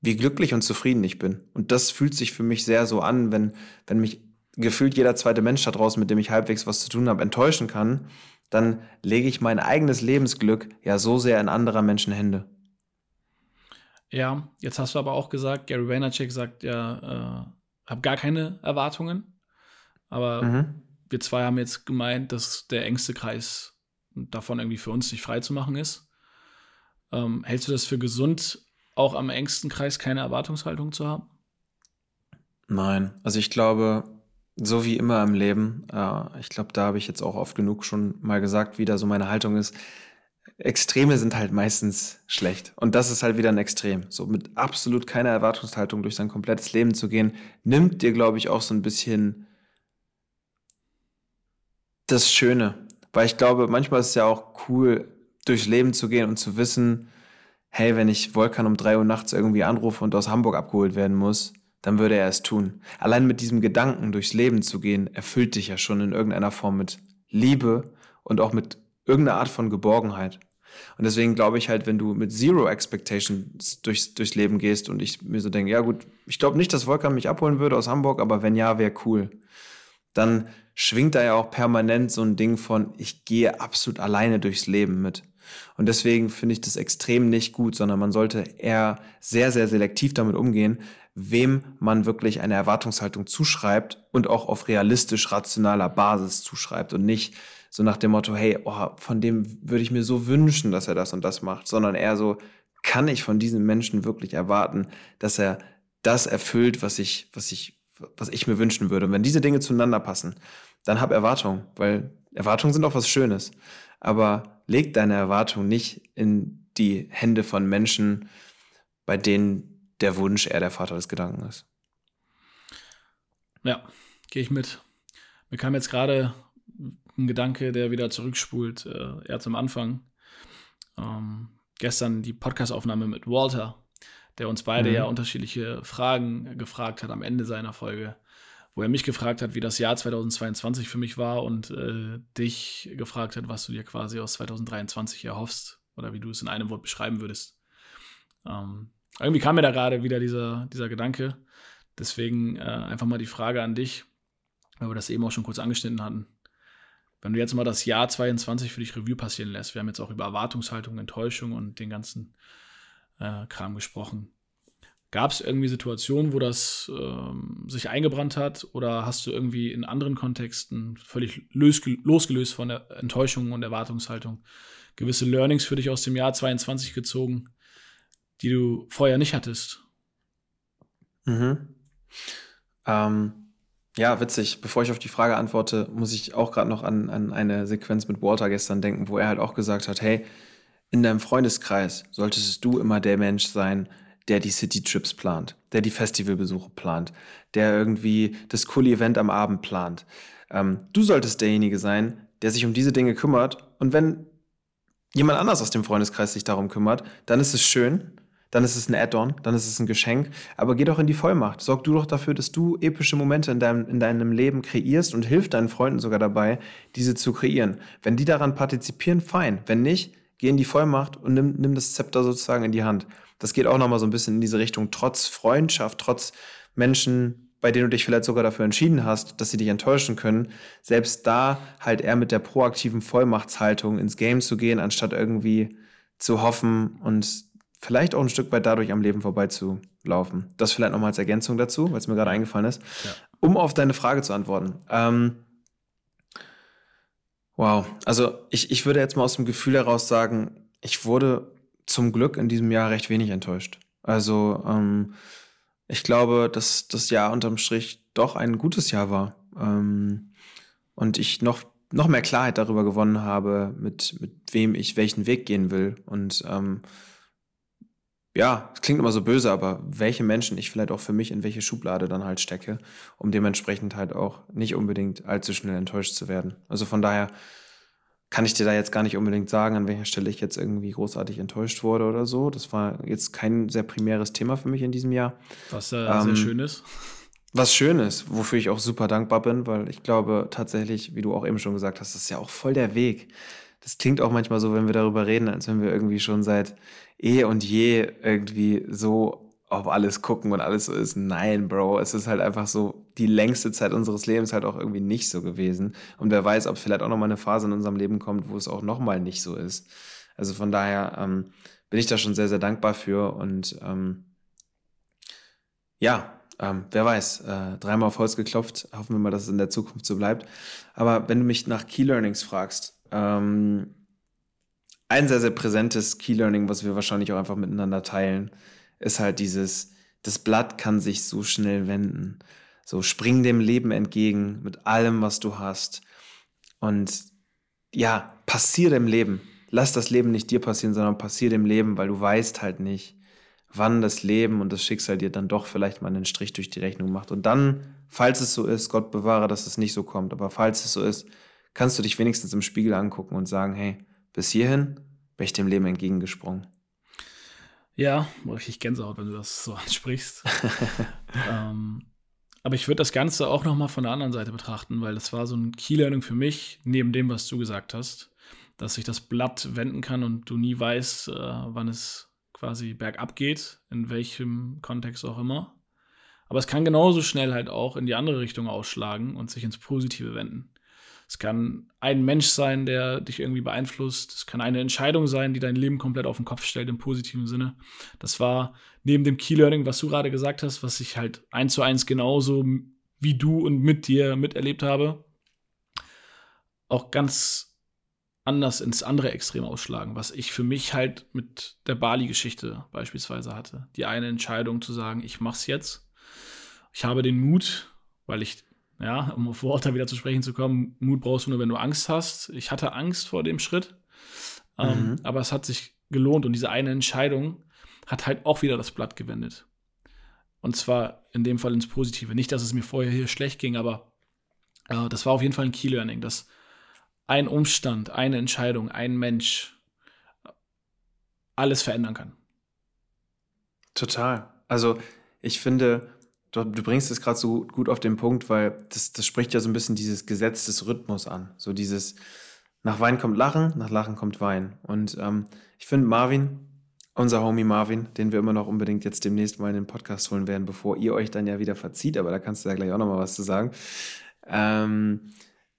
wie glücklich und zufrieden ich bin. Und das fühlt sich für mich sehr so an, wenn, wenn mich gefühlt jeder zweite Mensch da draußen, mit dem ich halbwegs was zu tun habe, enttäuschen kann, dann lege ich mein eigenes Lebensglück ja so sehr in anderer Menschen Hände.
Ja, jetzt hast du aber auch gesagt, Gary Vaynerchuk sagt ja, äh, habe gar keine Erwartungen. Aber mhm. wir zwei haben jetzt gemeint, dass der engste Kreis davon irgendwie für uns nicht frei zu machen ist. Ähm, hältst du das für gesund, auch am engsten Kreis keine Erwartungshaltung zu haben?
Nein, also ich glaube, so wie immer im Leben, äh, ich glaube, da habe ich jetzt auch oft genug schon mal gesagt, wie da so meine Haltung ist. Extreme sind halt meistens schlecht. Und das ist halt wieder ein Extrem. So mit absolut keiner Erwartungshaltung durch sein komplettes Leben zu gehen, nimmt dir, glaube ich, auch so ein bisschen das Schöne. Weil ich glaube, manchmal ist es ja auch cool, durchs Leben zu gehen und zu wissen, hey, wenn ich Volkan um drei Uhr nachts irgendwie anrufe und aus Hamburg abgeholt werden muss, dann würde er es tun. Allein mit diesem Gedanken durchs Leben zu gehen, erfüllt dich ja schon in irgendeiner Form mit Liebe und auch mit irgendeine Art von Geborgenheit. Und deswegen glaube ich halt, wenn du mit Zero Expectations durchs, durchs Leben gehst und ich mir so denke, ja gut, ich glaube nicht, dass Volkan mich abholen würde aus Hamburg, aber wenn ja, wäre cool. Dann schwingt da ja auch permanent so ein Ding von, ich gehe absolut alleine durchs Leben mit. Und deswegen finde ich das extrem nicht gut, sondern man sollte eher sehr, sehr selektiv damit umgehen, wem man wirklich eine Erwartungshaltung zuschreibt und auch auf realistisch rationaler Basis zuschreibt und nicht so nach dem Motto, hey, oh, von dem würde ich mir so wünschen, dass er das und das macht, sondern eher so, kann ich von diesem Menschen wirklich erwarten, dass er das erfüllt, was ich, was ich, was ich mir wünschen würde. Und wenn diese Dinge zueinander passen, dann hab Erwartungen, weil Erwartungen sind auch was Schönes. Aber leg deine Erwartung nicht in die Hände von Menschen, bei denen der Wunsch eher der Vater des Gedanken ist.
Ja, gehe ich mit. Mir kam jetzt gerade ein Gedanke, der wieder zurückspult, äh, eher zum Anfang. Ähm, gestern die Podcastaufnahme mit Walter, der uns beide mhm. ja unterschiedliche Fragen gefragt hat am Ende seiner Folge, wo er mich gefragt hat, wie das Jahr 2022 für mich war und äh, dich gefragt hat, was du dir quasi aus 2023 erhoffst oder wie du es in einem Wort beschreiben würdest. Ähm, irgendwie kam mir da gerade wieder dieser, dieser Gedanke. Deswegen äh, einfach mal die Frage an dich, weil wir das eben auch schon kurz angeschnitten hatten. Wenn du jetzt mal das Jahr 22 für dich Revue passieren lässt, wir haben jetzt auch über Erwartungshaltung, Enttäuschung und den ganzen äh, Kram gesprochen. Gab es irgendwie Situationen, wo das ähm, sich eingebrannt hat oder hast du irgendwie in anderen Kontexten völlig losgelöst von der Enttäuschung und Erwartungshaltung gewisse Learnings für dich aus dem Jahr 22 gezogen, die du vorher nicht hattest?
Mhm. Ähm, ja, witzig. Bevor ich auf die Frage antworte, muss ich auch gerade noch an, an eine Sequenz mit Walter gestern denken, wo er halt auch gesagt hat, hey, in deinem Freundeskreis solltest du immer der Mensch sein, der die City-Trips plant, der die Festivalbesuche plant, der irgendwie das coole Event am Abend plant. Ähm, du solltest derjenige sein, der sich um diese Dinge kümmert. Und wenn jemand anders aus dem Freundeskreis sich darum kümmert, dann ist es schön dann ist es ein Add-on, dann ist es ein Geschenk. Aber geh doch in die Vollmacht. Sorg du doch dafür, dass du epische Momente in deinem, in deinem Leben kreierst und hilf deinen Freunden sogar dabei, diese zu kreieren. Wenn die daran partizipieren, fein. Wenn nicht, geh in die Vollmacht und nimm, nimm das Zepter sozusagen in die Hand. Das geht auch nochmal so ein bisschen in diese Richtung, trotz Freundschaft, trotz Menschen, bei denen du dich vielleicht sogar dafür entschieden hast, dass sie dich enttäuschen können, selbst da halt eher mit der proaktiven Vollmachtshaltung ins Game zu gehen, anstatt irgendwie zu hoffen und vielleicht auch ein Stück weit dadurch am Leben vorbeizulaufen. Das vielleicht nochmal als Ergänzung dazu, weil es mir gerade eingefallen ist. Ja. Um auf deine Frage zu antworten. Ähm, wow, also ich, ich würde jetzt mal aus dem Gefühl heraus sagen, ich wurde zum Glück in diesem Jahr recht wenig enttäuscht. Also ähm, ich glaube, dass das Jahr unterm Strich doch ein gutes Jahr war. Ähm, und ich noch, noch mehr Klarheit darüber gewonnen habe, mit, mit wem ich welchen Weg gehen will. Und ähm, ja, es klingt immer so böse, aber welche Menschen ich vielleicht auch für mich in welche Schublade dann halt stecke, um dementsprechend halt auch nicht unbedingt allzu schnell enttäuscht zu werden. Also von daher kann ich dir da jetzt gar nicht unbedingt sagen, an welcher Stelle ich jetzt irgendwie großartig enttäuscht wurde oder so. Das war jetzt kein sehr primäres Thema für mich in diesem Jahr.
Was äh, ähm, sehr schön ist.
Was schön ist, wofür ich auch super dankbar bin, weil ich glaube tatsächlich, wie du auch eben schon gesagt hast, das ist ja auch voll der Weg. Das klingt auch manchmal so, wenn wir darüber reden, als wenn wir irgendwie schon seit eh und je irgendwie so auf alles gucken und alles so ist. Nein, Bro, es ist halt einfach so die längste Zeit unseres Lebens halt auch irgendwie nicht so gewesen. Und wer weiß, ob vielleicht auch nochmal eine Phase in unserem Leben kommt, wo es auch nochmal nicht so ist. Also von daher ähm, bin ich da schon sehr, sehr dankbar für und ähm, ja, ähm, wer weiß, äh, dreimal auf Holz geklopft, hoffen wir mal, dass es in der Zukunft so bleibt. Aber wenn du mich nach Key Learnings fragst, ähm, ein sehr, sehr präsentes Key Learning, was wir wahrscheinlich auch einfach miteinander teilen, ist halt dieses, das Blatt kann sich so schnell wenden. So spring dem Leben entgegen mit allem, was du hast. Und ja, passier dem Leben. Lass das Leben nicht dir passieren, sondern passier dem Leben, weil du weißt halt nicht, wann das Leben und das Schicksal dir dann doch vielleicht mal einen Strich durch die Rechnung macht. Und dann, falls es so ist, Gott bewahre, dass es nicht so kommt, aber falls es so ist, kannst du dich wenigstens im Spiegel angucken und sagen, hey, bis hierhin bin ich dem Leben entgegengesprungen.
Ja, richtig Gänsehaut, wenn du das so ansprichst. ähm, aber ich würde das Ganze auch noch mal von der anderen Seite betrachten, weil das war so ein Key-Learning für mich, neben dem, was du gesagt hast, dass sich das Blatt wenden kann und du nie weißt, äh, wann es quasi bergab geht, in welchem Kontext auch immer. Aber es kann genauso schnell halt auch in die andere Richtung ausschlagen und sich ins Positive wenden. Es kann ein Mensch sein, der dich irgendwie beeinflusst. Es kann eine Entscheidung sein, die dein Leben komplett auf den Kopf stellt im positiven Sinne. Das war neben dem Key Learning, was du gerade gesagt hast, was ich halt eins zu eins genauso wie du und mit dir miterlebt habe, auch ganz anders ins andere Extrem ausschlagen, was ich für mich halt mit der Bali-Geschichte beispielsweise hatte. Die eine Entscheidung zu sagen, ich mach's jetzt. Ich habe den Mut, weil ich, ja, um auf Walter wieder zu sprechen zu kommen, Mut brauchst du nur, wenn du Angst hast. Ich hatte Angst vor dem Schritt, ähm, mhm. aber es hat sich gelohnt und diese eine Entscheidung hat halt auch wieder das Blatt gewendet. Und zwar in dem Fall ins Positive. Nicht, dass es mir vorher hier schlecht ging, aber äh, das war auf jeden Fall ein Key Learning, dass ein Umstand, eine Entscheidung, ein Mensch alles verändern kann.
Total. Also ich finde, du, du bringst es gerade so gut auf den Punkt, weil das, das spricht ja so ein bisschen dieses Gesetz des Rhythmus an. So dieses, nach Wein kommt Lachen, nach Lachen kommt Wein. Und ähm, ich finde Marvin, unser Homie Marvin, den wir immer noch unbedingt jetzt demnächst mal in den Podcast holen werden, bevor ihr euch dann ja wieder verzieht, aber da kannst du ja gleich auch noch mal was zu sagen. Ähm,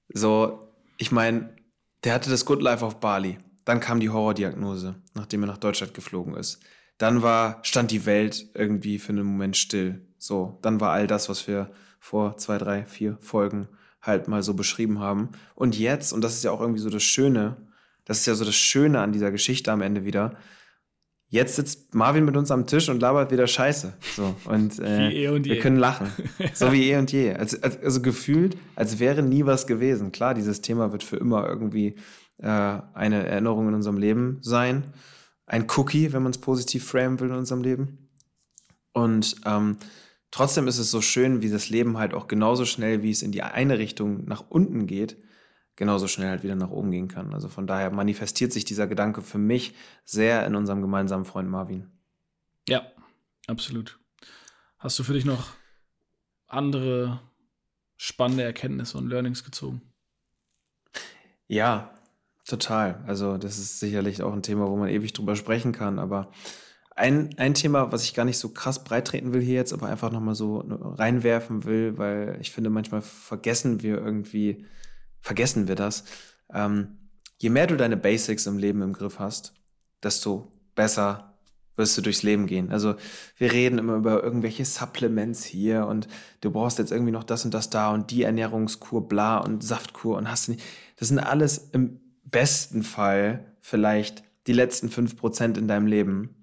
so, ich meine, der hatte das Good Life auf Bali. Dann kam die Horrordiagnose, nachdem er nach Deutschland geflogen ist. Dann war, stand die Welt irgendwie für einen Moment still. So, dann war all das, was wir vor zwei, drei, vier Folgen halt mal so beschrieben haben. Und jetzt, und das ist ja auch irgendwie so das Schöne, das ist ja so das Schöne an dieser Geschichte am Ende wieder, Jetzt sitzt Marvin mit uns am Tisch und labert wieder Scheiße. So, und, äh, eh und wir können lachen. so wie eh und je. Also, also, gefühlt, als wäre nie was gewesen. Klar, dieses Thema wird für immer irgendwie äh, eine Erinnerung in unserem Leben sein. Ein Cookie, wenn man es positiv framen will in unserem Leben. Und ähm, trotzdem ist es so schön, wie das Leben halt auch genauso schnell, wie es in die eine Richtung nach unten geht, genauso schnell halt wieder nach oben gehen kann. Also von daher manifestiert sich dieser Gedanke für mich sehr in unserem gemeinsamen Freund Marvin.
Ja, absolut. Hast du für dich noch andere spannende Erkenntnisse und Learnings gezogen?
Ja, total. Also das ist sicherlich auch ein Thema, wo man ewig drüber sprechen kann, aber ein, ein Thema, was ich gar nicht so krass breitreten will hier jetzt, aber einfach nochmal so reinwerfen will, weil ich finde, manchmal vergessen wir irgendwie, vergessen wir das. Ähm, je mehr du deine Basics im Leben im Griff hast, desto besser wirst du durchs Leben gehen. Also wir reden immer über irgendwelche Supplements hier und du brauchst jetzt irgendwie noch das und das da und die Ernährungskur, bla und Saftkur und hast du nicht. Das sind alles im besten Fall vielleicht die letzten fünf Prozent in deinem Leben,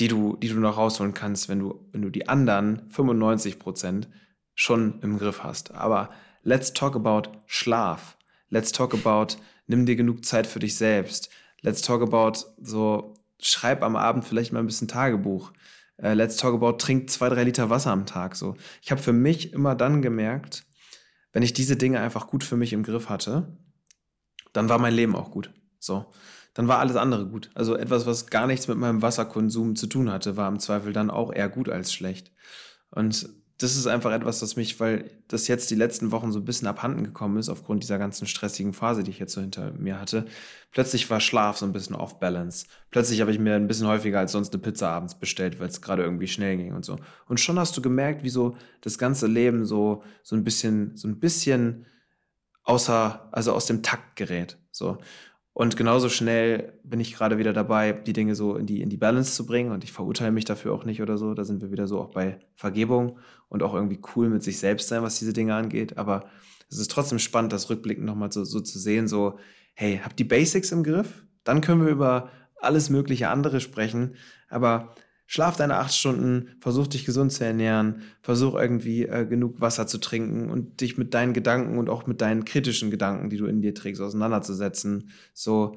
die du, die du noch rausholen kannst, wenn du, wenn du die anderen 95 Prozent schon im Griff hast. Aber let's talk about Schlaf. Let's talk about, nimm dir genug Zeit für dich selbst. Let's talk about so schreib am Abend vielleicht mal ein bisschen Tagebuch. Äh, let's talk about, trink zwei, drei Liter Wasser am Tag. So. Ich habe für mich immer dann gemerkt, wenn ich diese Dinge einfach gut für mich im Griff hatte, dann war mein Leben auch gut. So. Dann war alles andere gut. Also etwas, was gar nichts mit meinem Wasserkonsum zu tun hatte, war im Zweifel dann auch eher gut als schlecht. Und das ist einfach etwas, das mich, weil das jetzt die letzten Wochen so ein bisschen abhanden gekommen ist, aufgrund dieser ganzen stressigen Phase, die ich jetzt so hinter mir hatte. Plötzlich war Schlaf so ein bisschen off balance. Plötzlich habe ich mir ein bisschen häufiger als sonst eine Pizza abends bestellt, weil es gerade irgendwie schnell ging und so. Und schon hast du gemerkt, wie so das ganze Leben so, so ein bisschen, so ein bisschen außer, also aus dem Takt gerät. So. Und genauso schnell bin ich gerade wieder dabei, die Dinge so in die, in die Balance zu bringen. Und ich verurteile mich dafür auch nicht oder so. Da sind wir wieder so auch bei Vergebung und auch irgendwie cool mit sich selbst sein, was diese Dinge angeht. Aber es ist trotzdem spannend, das rückblickend nochmal so, so zu sehen, so, hey, habt die Basics im Griff? Dann können wir über alles mögliche andere sprechen. Aber Schlaf deine acht Stunden, versuch dich gesund zu ernähren, versuch irgendwie äh, genug Wasser zu trinken und dich mit deinen Gedanken und auch mit deinen kritischen Gedanken, die du in dir trägst, auseinanderzusetzen. So,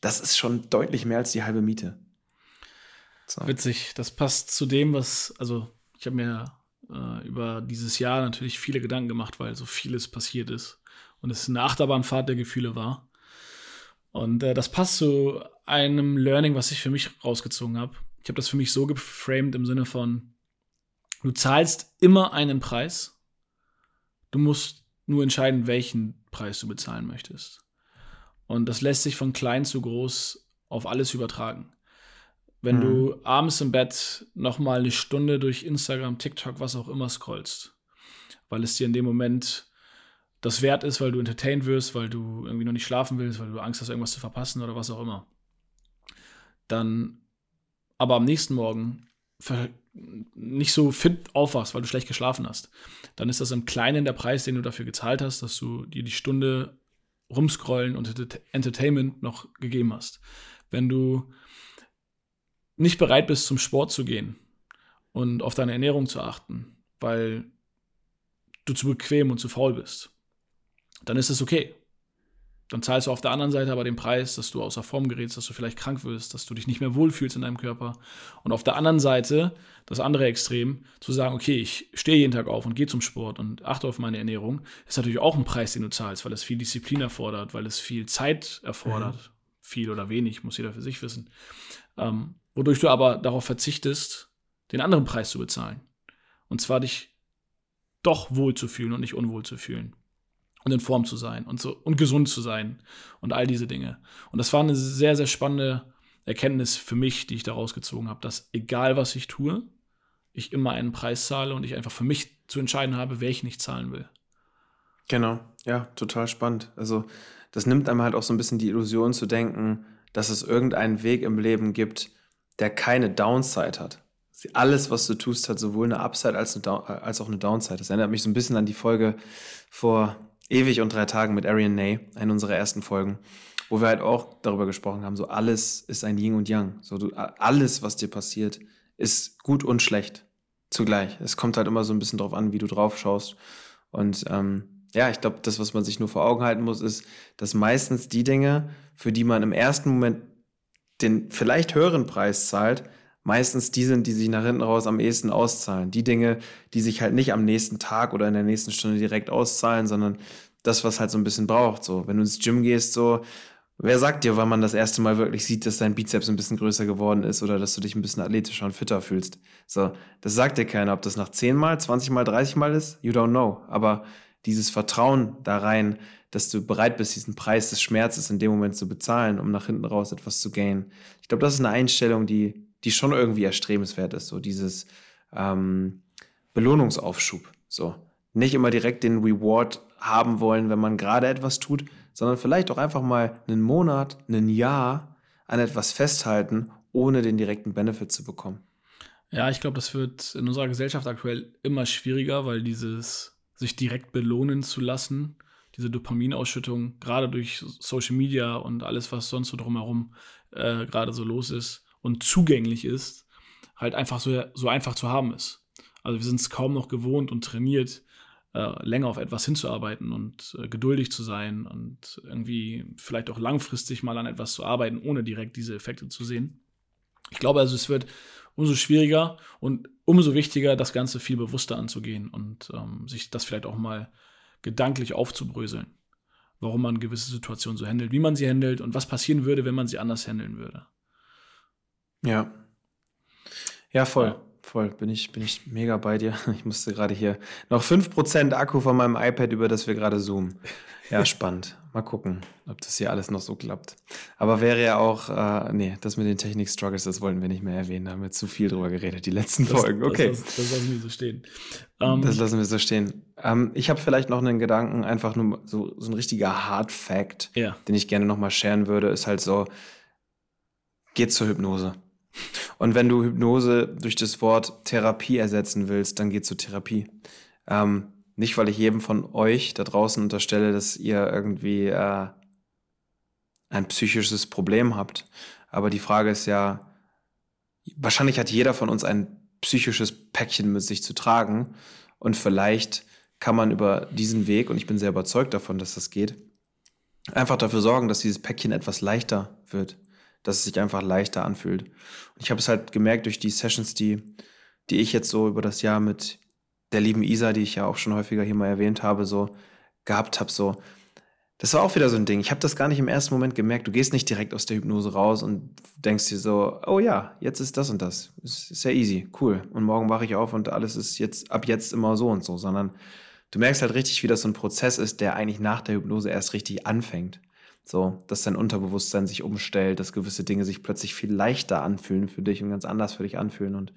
das ist schon deutlich mehr als die halbe Miete.
So. Witzig, das passt zu dem, was, also ich habe mir äh, über dieses Jahr natürlich viele Gedanken gemacht, weil so vieles passiert ist und es eine Achterbahnfahrt der Gefühle war. Und äh, das passt zu einem Learning, was ich für mich rausgezogen habe ich habe das für mich so geframed im Sinne von, du zahlst immer einen Preis, du musst nur entscheiden, welchen Preis du bezahlen möchtest. Und das lässt sich von klein zu groß auf alles übertragen. Wenn mhm. du abends im Bett noch mal eine Stunde durch Instagram, TikTok, was auch immer scrollst, weil es dir in dem Moment das wert ist, weil du entertained wirst, weil du irgendwie noch nicht schlafen willst, weil du Angst hast, irgendwas zu verpassen oder was auch immer, dann aber am nächsten Morgen nicht so fit aufwachst, weil du schlecht geschlafen hast, dann ist das im Kleinen der Preis, den du dafür gezahlt hast, dass du dir die Stunde rumscrollen und Entertainment noch gegeben hast. Wenn du nicht bereit bist, zum Sport zu gehen und auf deine Ernährung zu achten, weil du zu bequem und zu faul bist, dann ist es okay dann zahlst du auf der anderen Seite aber den Preis, dass du außer Form gerätst, dass du vielleicht krank wirst, dass du dich nicht mehr wohlfühlst in deinem Körper. Und auf der anderen Seite, das andere Extrem, zu sagen, okay, ich stehe jeden Tag auf und gehe zum Sport und achte auf meine Ernährung, ist natürlich auch ein Preis, den du zahlst, weil es viel Disziplin erfordert, weil es viel Zeit erfordert. Mhm. Viel oder wenig, muss jeder für sich wissen. Ähm, wodurch du aber darauf verzichtest, den anderen Preis zu bezahlen. Und zwar dich doch wohl zu fühlen und nicht unwohl zu fühlen und in Form zu sein und so und gesund zu sein und all diese Dinge. Und das war eine sehr, sehr spannende Erkenntnis für mich, die ich daraus gezogen habe, dass egal was ich tue, ich immer einen Preis zahle und ich einfach für mich zu entscheiden habe, welchen ich zahlen will.
Genau, ja, total spannend. Also das nimmt einem halt auch so ein bisschen die Illusion zu denken, dass es irgendeinen Weg im Leben gibt, der keine Downside hat. Alles, was du tust, hat sowohl eine Upside als, eine als auch eine Downside. Das erinnert mich so ein bisschen an die Folge vor Ewig und drei Tagen mit Arian Ney, eine unserer ersten Folgen, wo wir halt auch darüber gesprochen haben, so alles ist ein Yin und Yang. So du, alles, was dir passiert, ist gut und schlecht zugleich. Es kommt halt immer so ein bisschen drauf an, wie du drauf schaust. Und ähm, ja, ich glaube, das, was man sich nur vor Augen halten muss, ist, dass meistens die Dinge, für die man im ersten Moment den vielleicht höheren Preis zahlt, meistens die sind, die sich nach hinten raus am ehesten auszahlen. Die Dinge, die sich halt nicht am nächsten Tag oder in der nächsten Stunde direkt auszahlen, sondern das, was halt so ein bisschen braucht. So, wenn du ins Gym gehst, so, wer sagt dir, wann man das erste Mal wirklich sieht, dass dein Bizeps ein bisschen größer geworden ist oder dass du dich ein bisschen athletischer und fitter fühlst? So, das sagt dir keiner, ob das nach 10 Mal, 20 Mal, 30 Mal ist, you don't know. Aber dieses Vertrauen da rein, dass du bereit bist, diesen Preis des Schmerzes in dem Moment zu bezahlen, um nach hinten raus etwas zu gainen. Ich glaube, das ist eine Einstellung, die die schon irgendwie erstrebenswert ist, so dieses ähm, Belohnungsaufschub. So. Nicht immer direkt den Reward haben wollen, wenn man gerade etwas tut, sondern vielleicht auch einfach mal einen Monat, ein Jahr an etwas festhalten, ohne den direkten Benefit zu bekommen.
Ja, ich glaube, das wird in unserer Gesellschaft aktuell immer schwieriger, weil dieses sich direkt belohnen zu lassen, diese Dopaminausschüttung, gerade durch Social Media und alles, was sonst so drumherum äh, gerade so los ist, und zugänglich ist, halt einfach so, so einfach zu haben ist. Also wir sind es kaum noch gewohnt und trainiert, äh, länger auf etwas hinzuarbeiten und äh, geduldig zu sein und irgendwie vielleicht auch langfristig mal an etwas zu arbeiten, ohne direkt diese Effekte zu sehen. Ich glaube also, es wird umso schwieriger und umso wichtiger, das Ganze viel bewusster anzugehen und ähm, sich das vielleicht auch mal gedanklich aufzubröseln, warum man gewisse Situationen so handelt, wie man sie handelt und was passieren würde, wenn man sie anders handeln würde.
Ja. Ja, voll. Voll, bin ich, bin ich mega bei dir. Ich musste gerade hier noch 5% Akku von meinem iPad, über das wir gerade zoomen. Ja, spannend. Mal gucken, ob das hier alles noch so klappt. Aber wäre ja auch, äh, nee, das mit den Technik-Struggles, das wollten wir nicht mehr erwähnen. Da haben wir zu viel drüber geredet, die letzten
das,
Folgen. Okay.
Das, das, das, lassen wir so stehen.
Um, ähm, das lassen wir so stehen. Ähm, ich habe vielleicht noch einen Gedanken, einfach nur so, so ein richtiger Hard Fact,
ja.
den ich gerne nochmal scheren würde, ist halt so, geht zur Hypnose. Und wenn du Hypnose durch das Wort Therapie ersetzen willst, dann geh zur Therapie. Ähm, nicht, weil ich jedem von euch da draußen unterstelle, dass ihr irgendwie äh, ein psychisches Problem habt. Aber die Frage ist ja, wahrscheinlich hat jeder von uns ein psychisches Päckchen mit sich zu tragen. Und vielleicht kann man über diesen Weg, und ich bin sehr überzeugt davon, dass das geht, einfach dafür sorgen, dass dieses Päckchen etwas leichter wird dass es sich einfach leichter anfühlt. Und ich habe es halt gemerkt durch die Sessions, die, die ich jetzt so über das Jahr mit der lieben Isa, die ich ja auch schon häufiger hier mal erwähnt habe, so gehabt habe, so. Das war auch wieder so ein Ding. Ich habe das gar nicht im ersten Moment gemerkt. Du gehst nicht direkt aus der Hypnose raus und denkst dir so, oh ja, jetzt ist das und das. Ist, ist ja easy, cool. Und morgen wache ich auf und alles ist jetzt ab jetzt immer so und so, sondern du merkst halt richtig, wie das so ein Prozess ist, der eigentlich nach der Hypnose erst richtig anfängt. So, dass dein Unterbewusstsein sich umstellt, dass gewisse Dinge sich plötzlich viel leichter anfühlen für dich und ganz anders für dich anfühlen. Und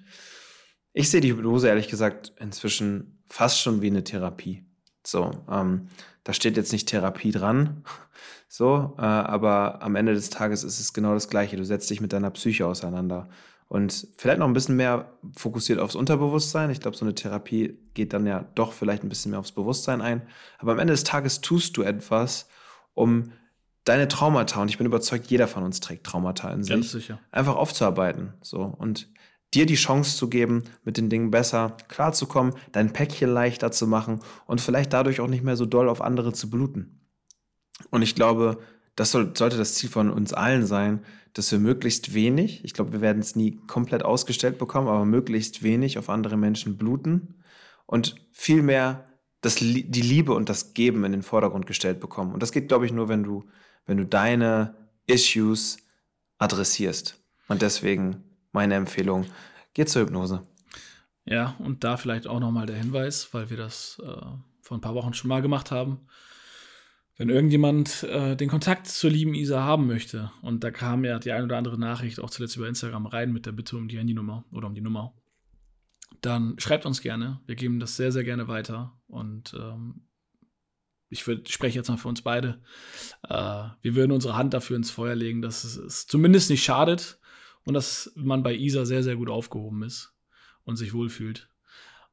ich sehe die Hypnose ehrlich gesagt inzwischen fast schon wie eine Therapie. So, ähm, da steht jetzt nicht Therapie dran, so, äh, aber am Ende des Tages ist es genau das Gleiche. Du setzt dich mit deiner Psyche auseinander und vielleicht noch ein bisschen mehr fokussiert aufs Unterbewusstsein. Ich glaube, so eine Therapie geht dann ja doch vielleicht ein bisschen mehr aufs Bewusstsein ein. Aber am Ende des Tages tust du etwas, um deine Traumata, und ich bin überzeugt, jeder von uns trägt Traumata in sich,
Ganz sicher.
einfach aufzuarbeiten. So. Und dir die Chance zu geben, mit den Dingen besser klarzukommen, dein Päckchen leichter zu machen und vielleicht dadurch auch nicht mehr so doll auf andere zu bluten. Und ich glaube, das soll, sollte das Ziel von uns allen sein, dass wir möglichst wenig, ich glaube, wir werden es nie komplett ausgestellt bekommen, aber möglichst wenig auf andere Menschen bluten und vielmehr das, die Liebe und das Geben in den Vordergrund gestellt bekommen. Und das geht, glaube ich, nur, wenn du wenn du deine Issues adressierst. Und deswegen meine Empfehlung, geh zur Hypnose.
Ja, und da vielleicht auch nochmal der Hinweis, weil wir das äh, vor ein paar Wochen schon mal gemacht haben. Wenn irgendjemand äh, den Kontakt zur lieben Isa haben möchte, und da kam ja die ein oder andere Nachricht auch zuletzt über Instagram rein mit der Bitte um die Handynummer oder um die Nummer, dann schreibt uns gerne. Wir geben das sehr, sehr gerne weiter. Und ähm, ich, würd, spreche jetzt mal für uns beide, äh, wir würden unsere Hand dafür ins Feuer legen, dass es, es zumindest nicht schadet und dass man bei Isa sehr, sehr gut aufgehoben ist und sich wohlfühlt.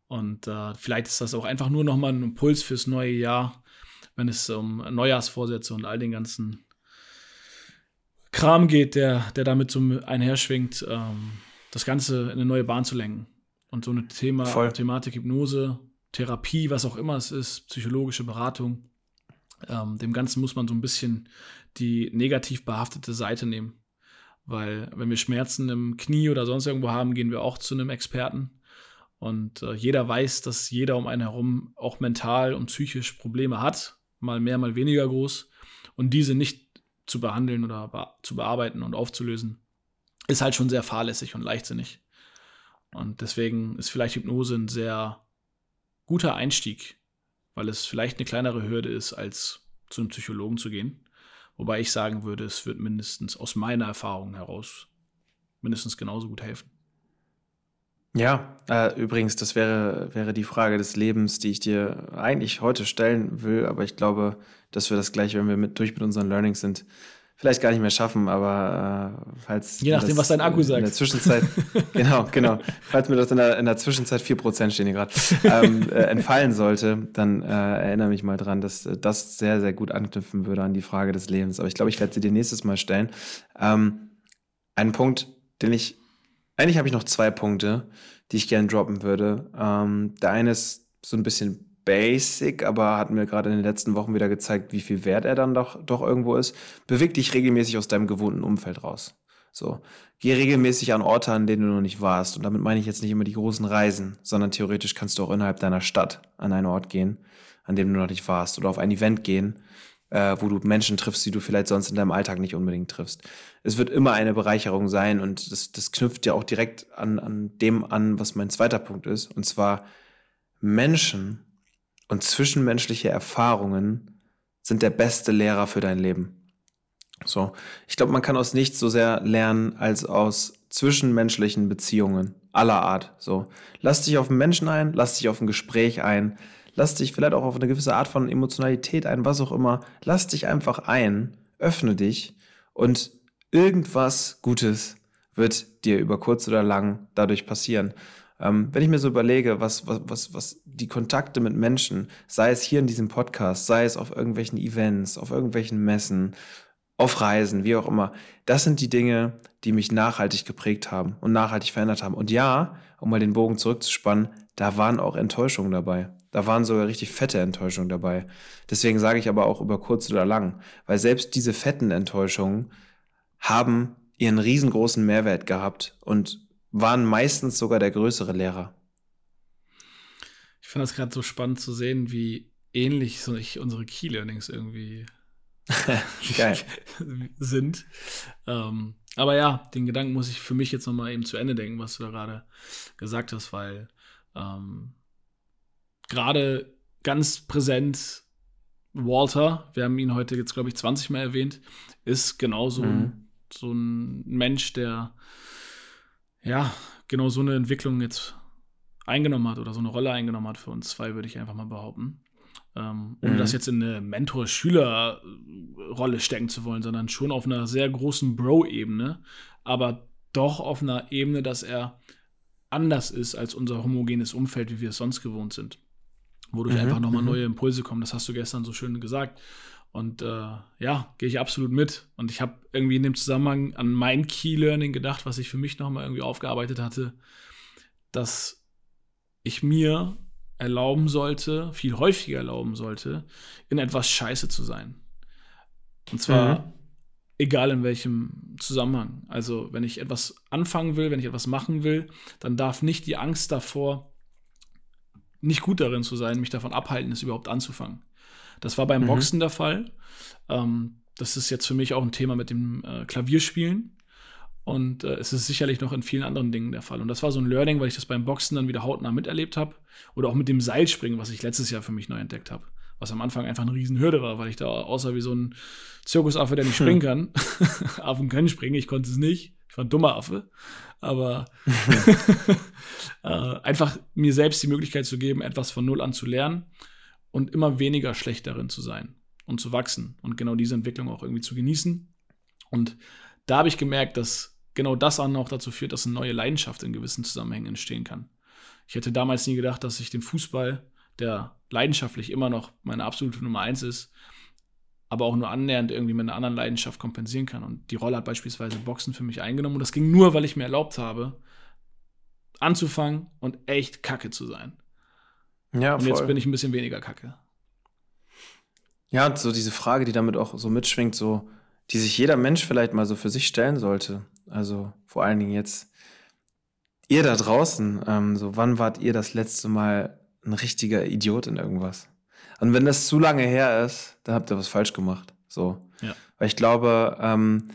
Und äh, vielleicht ist das auch einfach nur nochmal ein Impuls fürs neue Jahr, wenn es um Neujahrsvorsätze und all den ganzen Kram geht, der, der damit so einherschwingt, ähm, das Ganze in eine neue Bahn zu lenken. Und so eine Thema, Thematik Hypnose, Therapie, was auch immer es ist, psychologische Beratung, ähm, dem Ganzen muss man so ein bisschen die negativ behaftete Seite nehmen. Weil wenn wir Schmerzen im Knie oder sonst irgendwo haben, gehen wir auch zu einem Experten. Und äh, jeder weiß, dass jeder um einen herum auch mental und psychisch Probleme hat, mal mehr, mal weniger groß. Und diese nicht zu behandeln oder be zu bearbeiten und aufzulösen, ist halt schon sehr fahrlässig und leichtsinnig. Und deswegen ist vielleicht Hypnose ein sehr guter Einstieg weil es vielleicht eine kleinere Hürde ist, als zu einem Psychologen zu gehen. Wobei ich sagen würde, es wird mindestens aus meiner Erfahrung heraus mindestens genauso gut helfen.
Ja, äh, übrigens, das wäre, wäre die Frage des Lebens, die ich dir eigentlich heute stellen will, aber ich glaube, dass wir das gleich, wenn wir mit, durch mit unseren Learnings sind, vielleicht gar nicht mehr schaffen, aber äh, falls.
Je nachdem, was dein Akku sagt.
In der Zwischenzeit, genau, genau. Falls mir das in der, in der Zwischenzeit 4% stehen hier gerade, ähm, äh, entfallen sollte, dann äh, erinnere mich mal dran, dass äh, das sehr, sehr gut anknüpfen würde an die Frage des Lebens. Aber ich glaube, ich werde sie dir nächstes Mal stellen. Ähm, ein Punkt, den ich. Eigentlich habe ich noch zwei Punkte, die ich gerne droppen würde. Ähm, der eine ist so ein bisschen basic, aber hat mir gerade in den letzten Wochen wieder gezeigt, wie viel wert er dann doch, doch irgendwo ist. Beweg dich regelmäßig aus deinem gewohnten Umfeld raus. So, geh regelmäßig an Orte, an denen du noch nicht warst. Und damit meine ich jetzt nicht immer die großen Reisen, sondern theoretisch kannst du auch innerhalb deiner Stadt an einen Ort gehen, an dem du noch nicht warst, oder auf ein Event gehen, äh, wo du Menschen triffst, die du vielleicht sonst in deinem Alltag nicht unbedingt triffst. Es wird immer eine Bereicherung sein und das, das knüpft ja auch direkt an, an dem an, was mein zweiter Punkt ist. Und zwar Menschen und zwischenmenschliche Erfahrungen sind der beste Lehrer für dein Leben. So, ich glaube, man kann aus nichts so sehr lernen als aus zwischenmenschlichen Beziehungen aller Art. So, lass dich auf einen Menschen ein, lass dich auf ein Gespräch ein, lass dich vielleicht auch auf eine gewisse Art von Emotionalität ein, was auch immer. Lass dich einfach ein, öffne dich und irgendwas Gutes wird dir über kurz oder lang dadurch passieren. Ähm, wenn ich mir so überlege, was, was, was, was die Kontakte mit Menschen, sei es hier in diesem Podcast, sei es auf irgendwelchen Events, auf irgendwelchen Messen, auf Reisen, wie auch immer. Das sind die Dinge, die mich nachhaltig geprägt haben und nachhaltig verändert haben. Und ja, um mal den Bogen zurückzuspannen, da waren auch Enttäuschungen dabei. Da waren sogar richtig fette Enttäuschungen dabei. Deswegen sage ich aber auch über kurz oder lang, weil selbst diese fetten Enttäuschungen haben ihren riesengroßen Mehrwert gehabt und waren meistens sogar der größere Lehrer.
Ich finde das gerade so spannend zu sehen, wie ähnlich so unsere Key Learnings irgendwie sind. Ähm, aber ja, den Gedanken muss ich für mich jetzt nochmal eben zu Ende denken, was du da gerade gesagt hast, weil ähm, gerade ganz präsent Walter, wir haben ihn heute jetzt, glaube ich, 20 Mal erwähnt, ist genauso mhm. so ein Mensch, der ja genau so eine Entwicklung jetzt eingenommen hat oder so eine Rolle eingenommen hat für uns zwei, würde ich einfach mal behaupten. Ähm, ohne mhm. das jetzt in eine Mentor-Schüler-Rolle stecken zu wollen, sondern schon auf einer sehr großen Bro-Ebene, aber doch auf einer Ebene, dass er anders ist als unser homogenes Umfeld, wie wir es sonst gewohnt sind. Wodurch mhm. einfach nochmal mhm. neue Impulse kommen. Das hast du gestern so schön gesagt. Und äh, ja, gehe ich absolut mit. Und ich habe irgendwie in dem Zusammenhang an mein Key Learning gedacht, was ich für mich nochmal irgendwie aufgearbeitet hatte, dass ich mir erlauben sollte, viel häufiger erlauben sollte, in etwas scheiße zu sein. Und zwar mhm. egal in welchem Zusammenhang. Also, wenn ich etwas anfangen will, wenn ich etwas machen will, dann darf nicht die Angst davor, nicht gut darin zu sein, mich davon abhalten, es überhaupt anzufangen. Das war beim mhm. Boxen der Fall. Ähm, das ist jetzt für mich auch ein Thema mit dem äh, Klavierspielen. Und äh, es ist sicherlich noch in vielen anderen Dingen der Fall. Und das war so ein Learning, weil ich das beim Boxen dann wieder hautnah miterlebt habe. Oder auch mit dem Seilspringen, was ich letztes Jahr für mich neu entdeckt habe. Was am Anfang einfach eine Riesenhürde war, weil ich da außer wie so ein Zirkusaffe, der nicht springen kann. Affen können springen, ich konnte es nicht. Ich war ein dummer Affe. Aber äh, einfach mir selbst die Möglichkeit zu geben, etwas von Null an zu lernen und immer weniger schlecht darin zu sein und zu wachsen und genau diese Entwicklung auch irgendwie zu genießen. Und da habe ich gemerkt, dass genau das auch noch dazu führt, dass eine neue Leidenschaft in gewissen Zusammenhängen entstehen kann. Ich hätte damals nie gedacht, dass ich den Fußball, der leidenschaftlich immer noch meine absolute Nummer eins ist, aber auch nur annähernd irgendwie mit einer anderen Leidenschaft kompensieren kann. Und die Rolle hat beispielsweise Boxen für mich eingenommen. Und das ging nur, weil ich mir erlaubt habe, anzufangen und echt kacke zu sein. Ja, und voll. jetzt bin ich ein bisschen weniger kacke.
Ja, so diese Frage, die damit auch so mitschwingt, so, die sich jeder Mensch vielleicht mal so für sich stellen sollte. Also vor allen Dingen jetzt ihr da draußen, ähm, so wann wart ihr das letzte Mal ein richtiger Idiot in irgendwas? Und wenn das zu lange her ist, dann habt ihr was falsch gemacht. So. Ja. Weil ich glaube, ähm,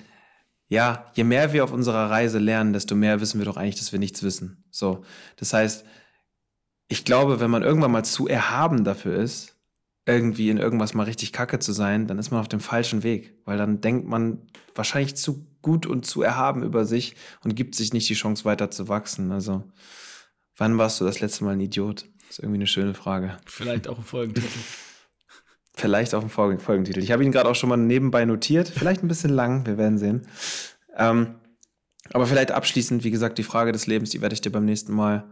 ja, je mehr wir auf unserer Reise lernen, desto mehr wissen wir doch eigentlich, dass wir nichts wissen. So. Das heißt, ich glaube, wenn man irgendwann mal zu erhaben dafür ist, irgendwie in irgendwas mal richtig kacke zu sein, dann ist man auf dem falschen Weg, weil dann denkt man wahrscheinlich zu gut und zu erhaben über sich und gibt sich nicht die Chance weiter zu wachsen. Also, wann warst du das letzte Mal ein Idiot? Das ist irgendwie eine schöne Frage.
Vielleicht auch ein Folgentitel.
Vielleicht auch ein Folgentitel. Ich habe ihn gerade auch schon mal nebenbei notiert. Vielleicht ein bisschen lang, wir werden sehen. Ähm, aber vielleicht abschließend, wie gesagt, die Frage des Lebens, die werde ich dir beim nächsten Mal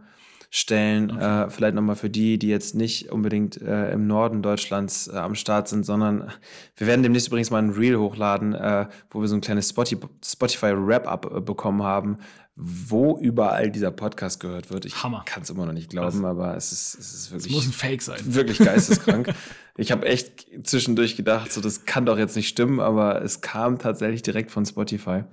stellen. Okay. Äh, vielleicht nochmal für die, die jetzt nicht unbedingt äh, im Norden Deutschlands äh, am Start sind, sondern wir werden demnächst übrigens mal ein Reel hochladen, äh, wo wir so ein kleines Spotify Wrap-up äh, bekommen haben, wo überall dieser Podcast gehört wird. Ich kann es immer noch nicht glauben, Was? aber es ist, es ist wirklich. Es
muss ein Fake sein.
Wirklich geisteskrank. ich habe echt zwischendurch gedacht, so das kann doch jetzt nicht stimmen, aber es kam tatsächlich direkt von Spotify.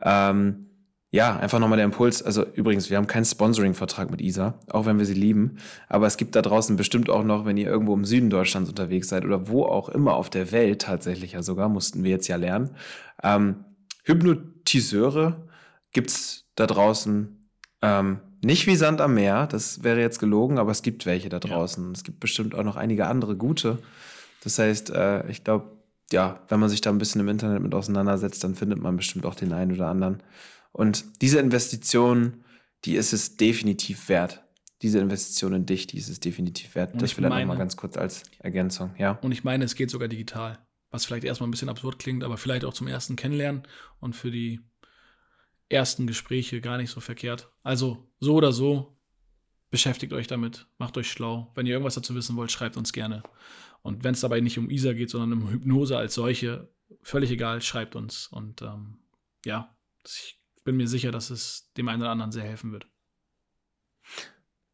Ähm, ja, einfach nochmal der Impuls. Also übrigens, wir haben keinen Sponsoring-Vertrag mit ISA, auch wenn wir sie lieben. Aber es gibt da draußen bestimmt auch noch, wenn ihr irgendwo im Süden Deutschlands unterwegs seid oder wo auch immer auf der Welt tatsächlich ja sogar, mussten wir jetzt ja lernen. Ähm, Hypnotiseure gibt's da draußen ähm, nicht wie Sand am Meer, das wäre jetzt gelogen, aber es gibt welche da draußen. Ja. Es gibt bestimmt auch noch einige andere gute. Das heißt, äh, ich glaube, ja, wenn man sich da ein bisschen im Internet mit auseinandersetzt, dann findet man bestimmt auch den einen oder anderen. Und diese Investition, die ist es definitiv wert. Diese Investition in dich, die ist es definitiv wert. Und das vielleicht nochmal ganz kurz als Ergänzung, ja.
Und ich meine, es geht sogar digital. Was vielleicht erstmal ein bisschen absurd klingt, aber vielleicht auch zum ersten Kennenlernen und für die ersten Gespräche gar nicht so verkehrt. Also so oder so, beschäftigt euch damit, macht euch schlau. Wenn ihr irgendwas dazu wissen wollt, schreibt uns gerne. Und wenn es dabei nicht um ISA geht, sondern um Hypnose als solche, völlig egal, schreibt uns. Und ähm, ja, ich bin mir sicher, dass es dem einen oder anderen sehr helfen wird.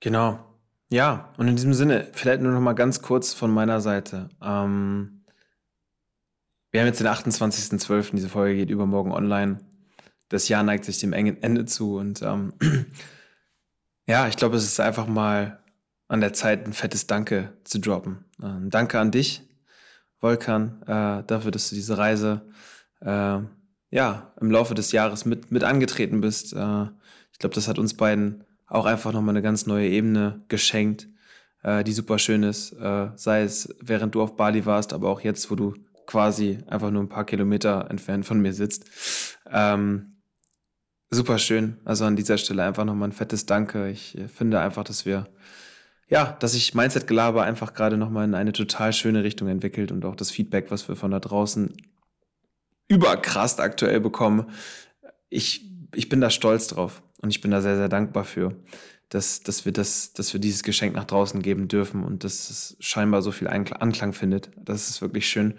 Genau. Ja, und in diesem Sinne, vielleicht nur noch mal ganz kurz von meiner Seite. Ähm, wir haben jetzt den 28.12., diese Folge geht übermorgen online das Jahr neigt sich dem Ende zu und ähm, ja, ich glaube, es ist einfach mal an der Zeit, ein fettes Danke zu droppen. Äh, Danke an dich, Volkan, äh, dafür, dass du diese Reise äh, ja im Laufe des Jahres mit, mit angetreten bist. Äh, ich glaube, das hat uns beiden auch einfach nochmal eine ganz neue Ebene geschenkt, äh, die super schön ist. Äh, sei es während du auf Bali warst, aber auch jetzt, wo du quasi einfach nur ein paar Kilometer entfernt von mir sitzt. Ähm, super schön. Also an dieser Stelle einfach nochmal ein fettes Danke. Ich finde einfach, dass wir, ja, dass sich Mindset-Gelaber einfach gerade nochmal in eine total schöne Richtung entwickelt und auch das Feedback, was wir von da draußen überkrass aktuell bekommen. Ich, ich bin da stolz drauf und ich bin da sehr, sehr dankbar für, dass, dass, wir das, dass wir dieses Geschenk nach draußen geben dürfen und dass es scheinbar so viel Anklang findet. Das ist wirklich schön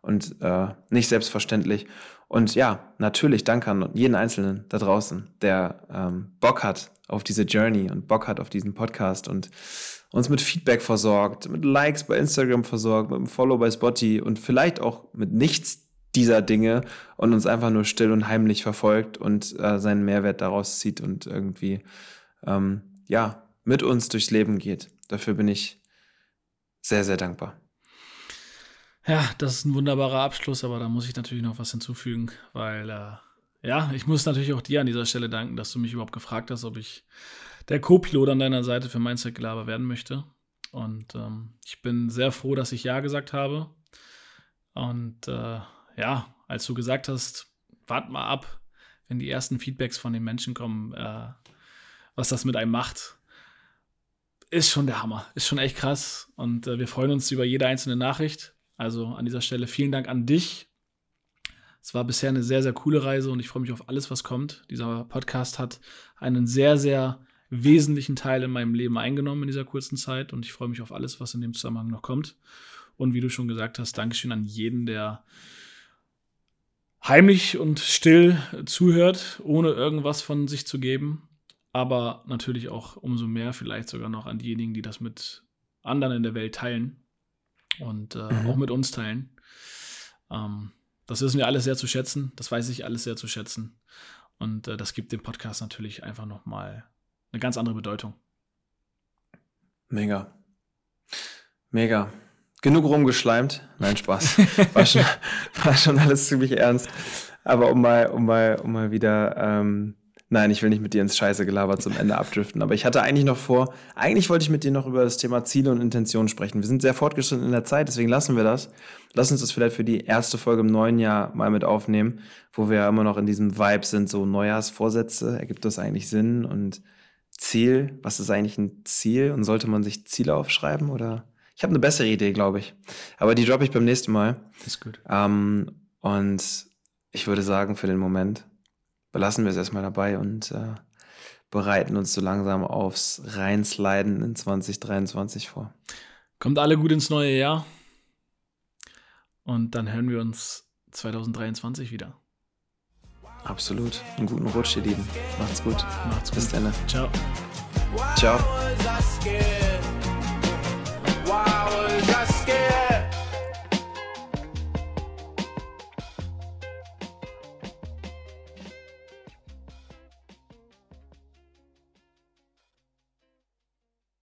und äh, nicht selbstverständlich. Und ja, natürlich danke an jeden Einzelnen da draußen, der ähm, Bock hat auf diese Journey und Bock hat auf diesen Podcast und uns mit Feedback versorgt, mit Likes bei Instagram versorgt, mit einem Follow bei Spotty und vielleicht auch mit nichts dieser Dinge und uns einfach nur still und heimlich verfolgt und äh, seinen Mehrwert daraus zieht und irgendwie ähm, ja mit uns durchs Leben geht. Dafür bin ich sehr, sehr dankbar.
Ja, das ist ein wunderbarer Abschluss, aber da muss ich natürlich noch was hinzufügen, weil äh, ja, ich muss natürlich auch dir an dieser Stelle danken, dass du mich überhaupt gefragt hast, ob ich der Co-Pilot an deiner Seite für Mindset Gelaber werden möchte. Und ähm, ich bin sehr froh, dass ich Ja gesagt habe. Und äh, ja, als du gesagt hast, wart mal ab, wenn die ersten Feedbacks von den Menschen kommen, äh, was das mit einem macht, ist schon der Hammer. Ist schon echt krass. Und äh, wir freuen uns über jede einzelne Nachricht. Also an dieser Stelle vielen Dank an dich. Es war bisher eine sehr, sehr coole Reise und ich freue mich auf alles, was kommt. Dieser Podcast hat einen sehr, sehr wesentlichen Teil in meinem Leben eingenommen in dieser kurzen Zeit und ich freue mich auf alles, was in dem Zusammenhang noch kommt. Und wie du schon gesagt hast, Dankeschön an jeden, der heimlich und still zuhört, ohne irgendwas von sich zu geben. Aber natürlich auch umso mehr vielleicht sogar noch an diejenigen, die das mit anderen in der Welt teilen und äh, mhm. auch mit uns teilen. Ähm, das wissen wir alles sehr zu schätzen. Das weiß ich alles sehr zu schätzen. Und äh, das gibt dem Podcast natürlich einfach nochmal eine ganz andere Bedeutung.
Mega. Mega. Genug rumgeschleimt. Nein, Spaß. War schon, war schon alles ziemlich ernst. Aber um mal, um mal, um mal wieder ähm, Nein, ich will nicht mit dir ins Scheiße gelabert zum Ende abdriften. Aber ich hatte eigentlich noch vor, eigentlich wollte ich mit dir noch über das Thema Ziele und Intentionen sprechen. Wir sind sehr fortgeschritten in der Zeit, deswegen lassen wir das. Lass uns das vielleicht für die erste Folge im neuen Jahr mal mit aufnehmen, wo wir ja immer noch in diesem Vibe sind, so Neujahrsvorsätze. Ergibt das eigentlich Sinn? Und Ziel, was ist eigentlich ein Ziel? Und sollte man sich Ziele aufschreiben oder? Ich habe eine bessere Idee, glaube ich. Aber die droppe ich beim nächsten Mal.
ist gut.
Ähm, und ich würde sagen, für den Moment belassen wir es erstmal dabei und äh, bereiten uns so langsam aufs Reinsliden in 2023 vor.
Kommt alle gut ins neue Jahr. Und dann hören wir uns 2023 wieder.
Absolut. Einen guten Rutsch, ihr Lieben. Macht's gut.
Macht's gut.
Bis dann.
Ciao.
Ciao.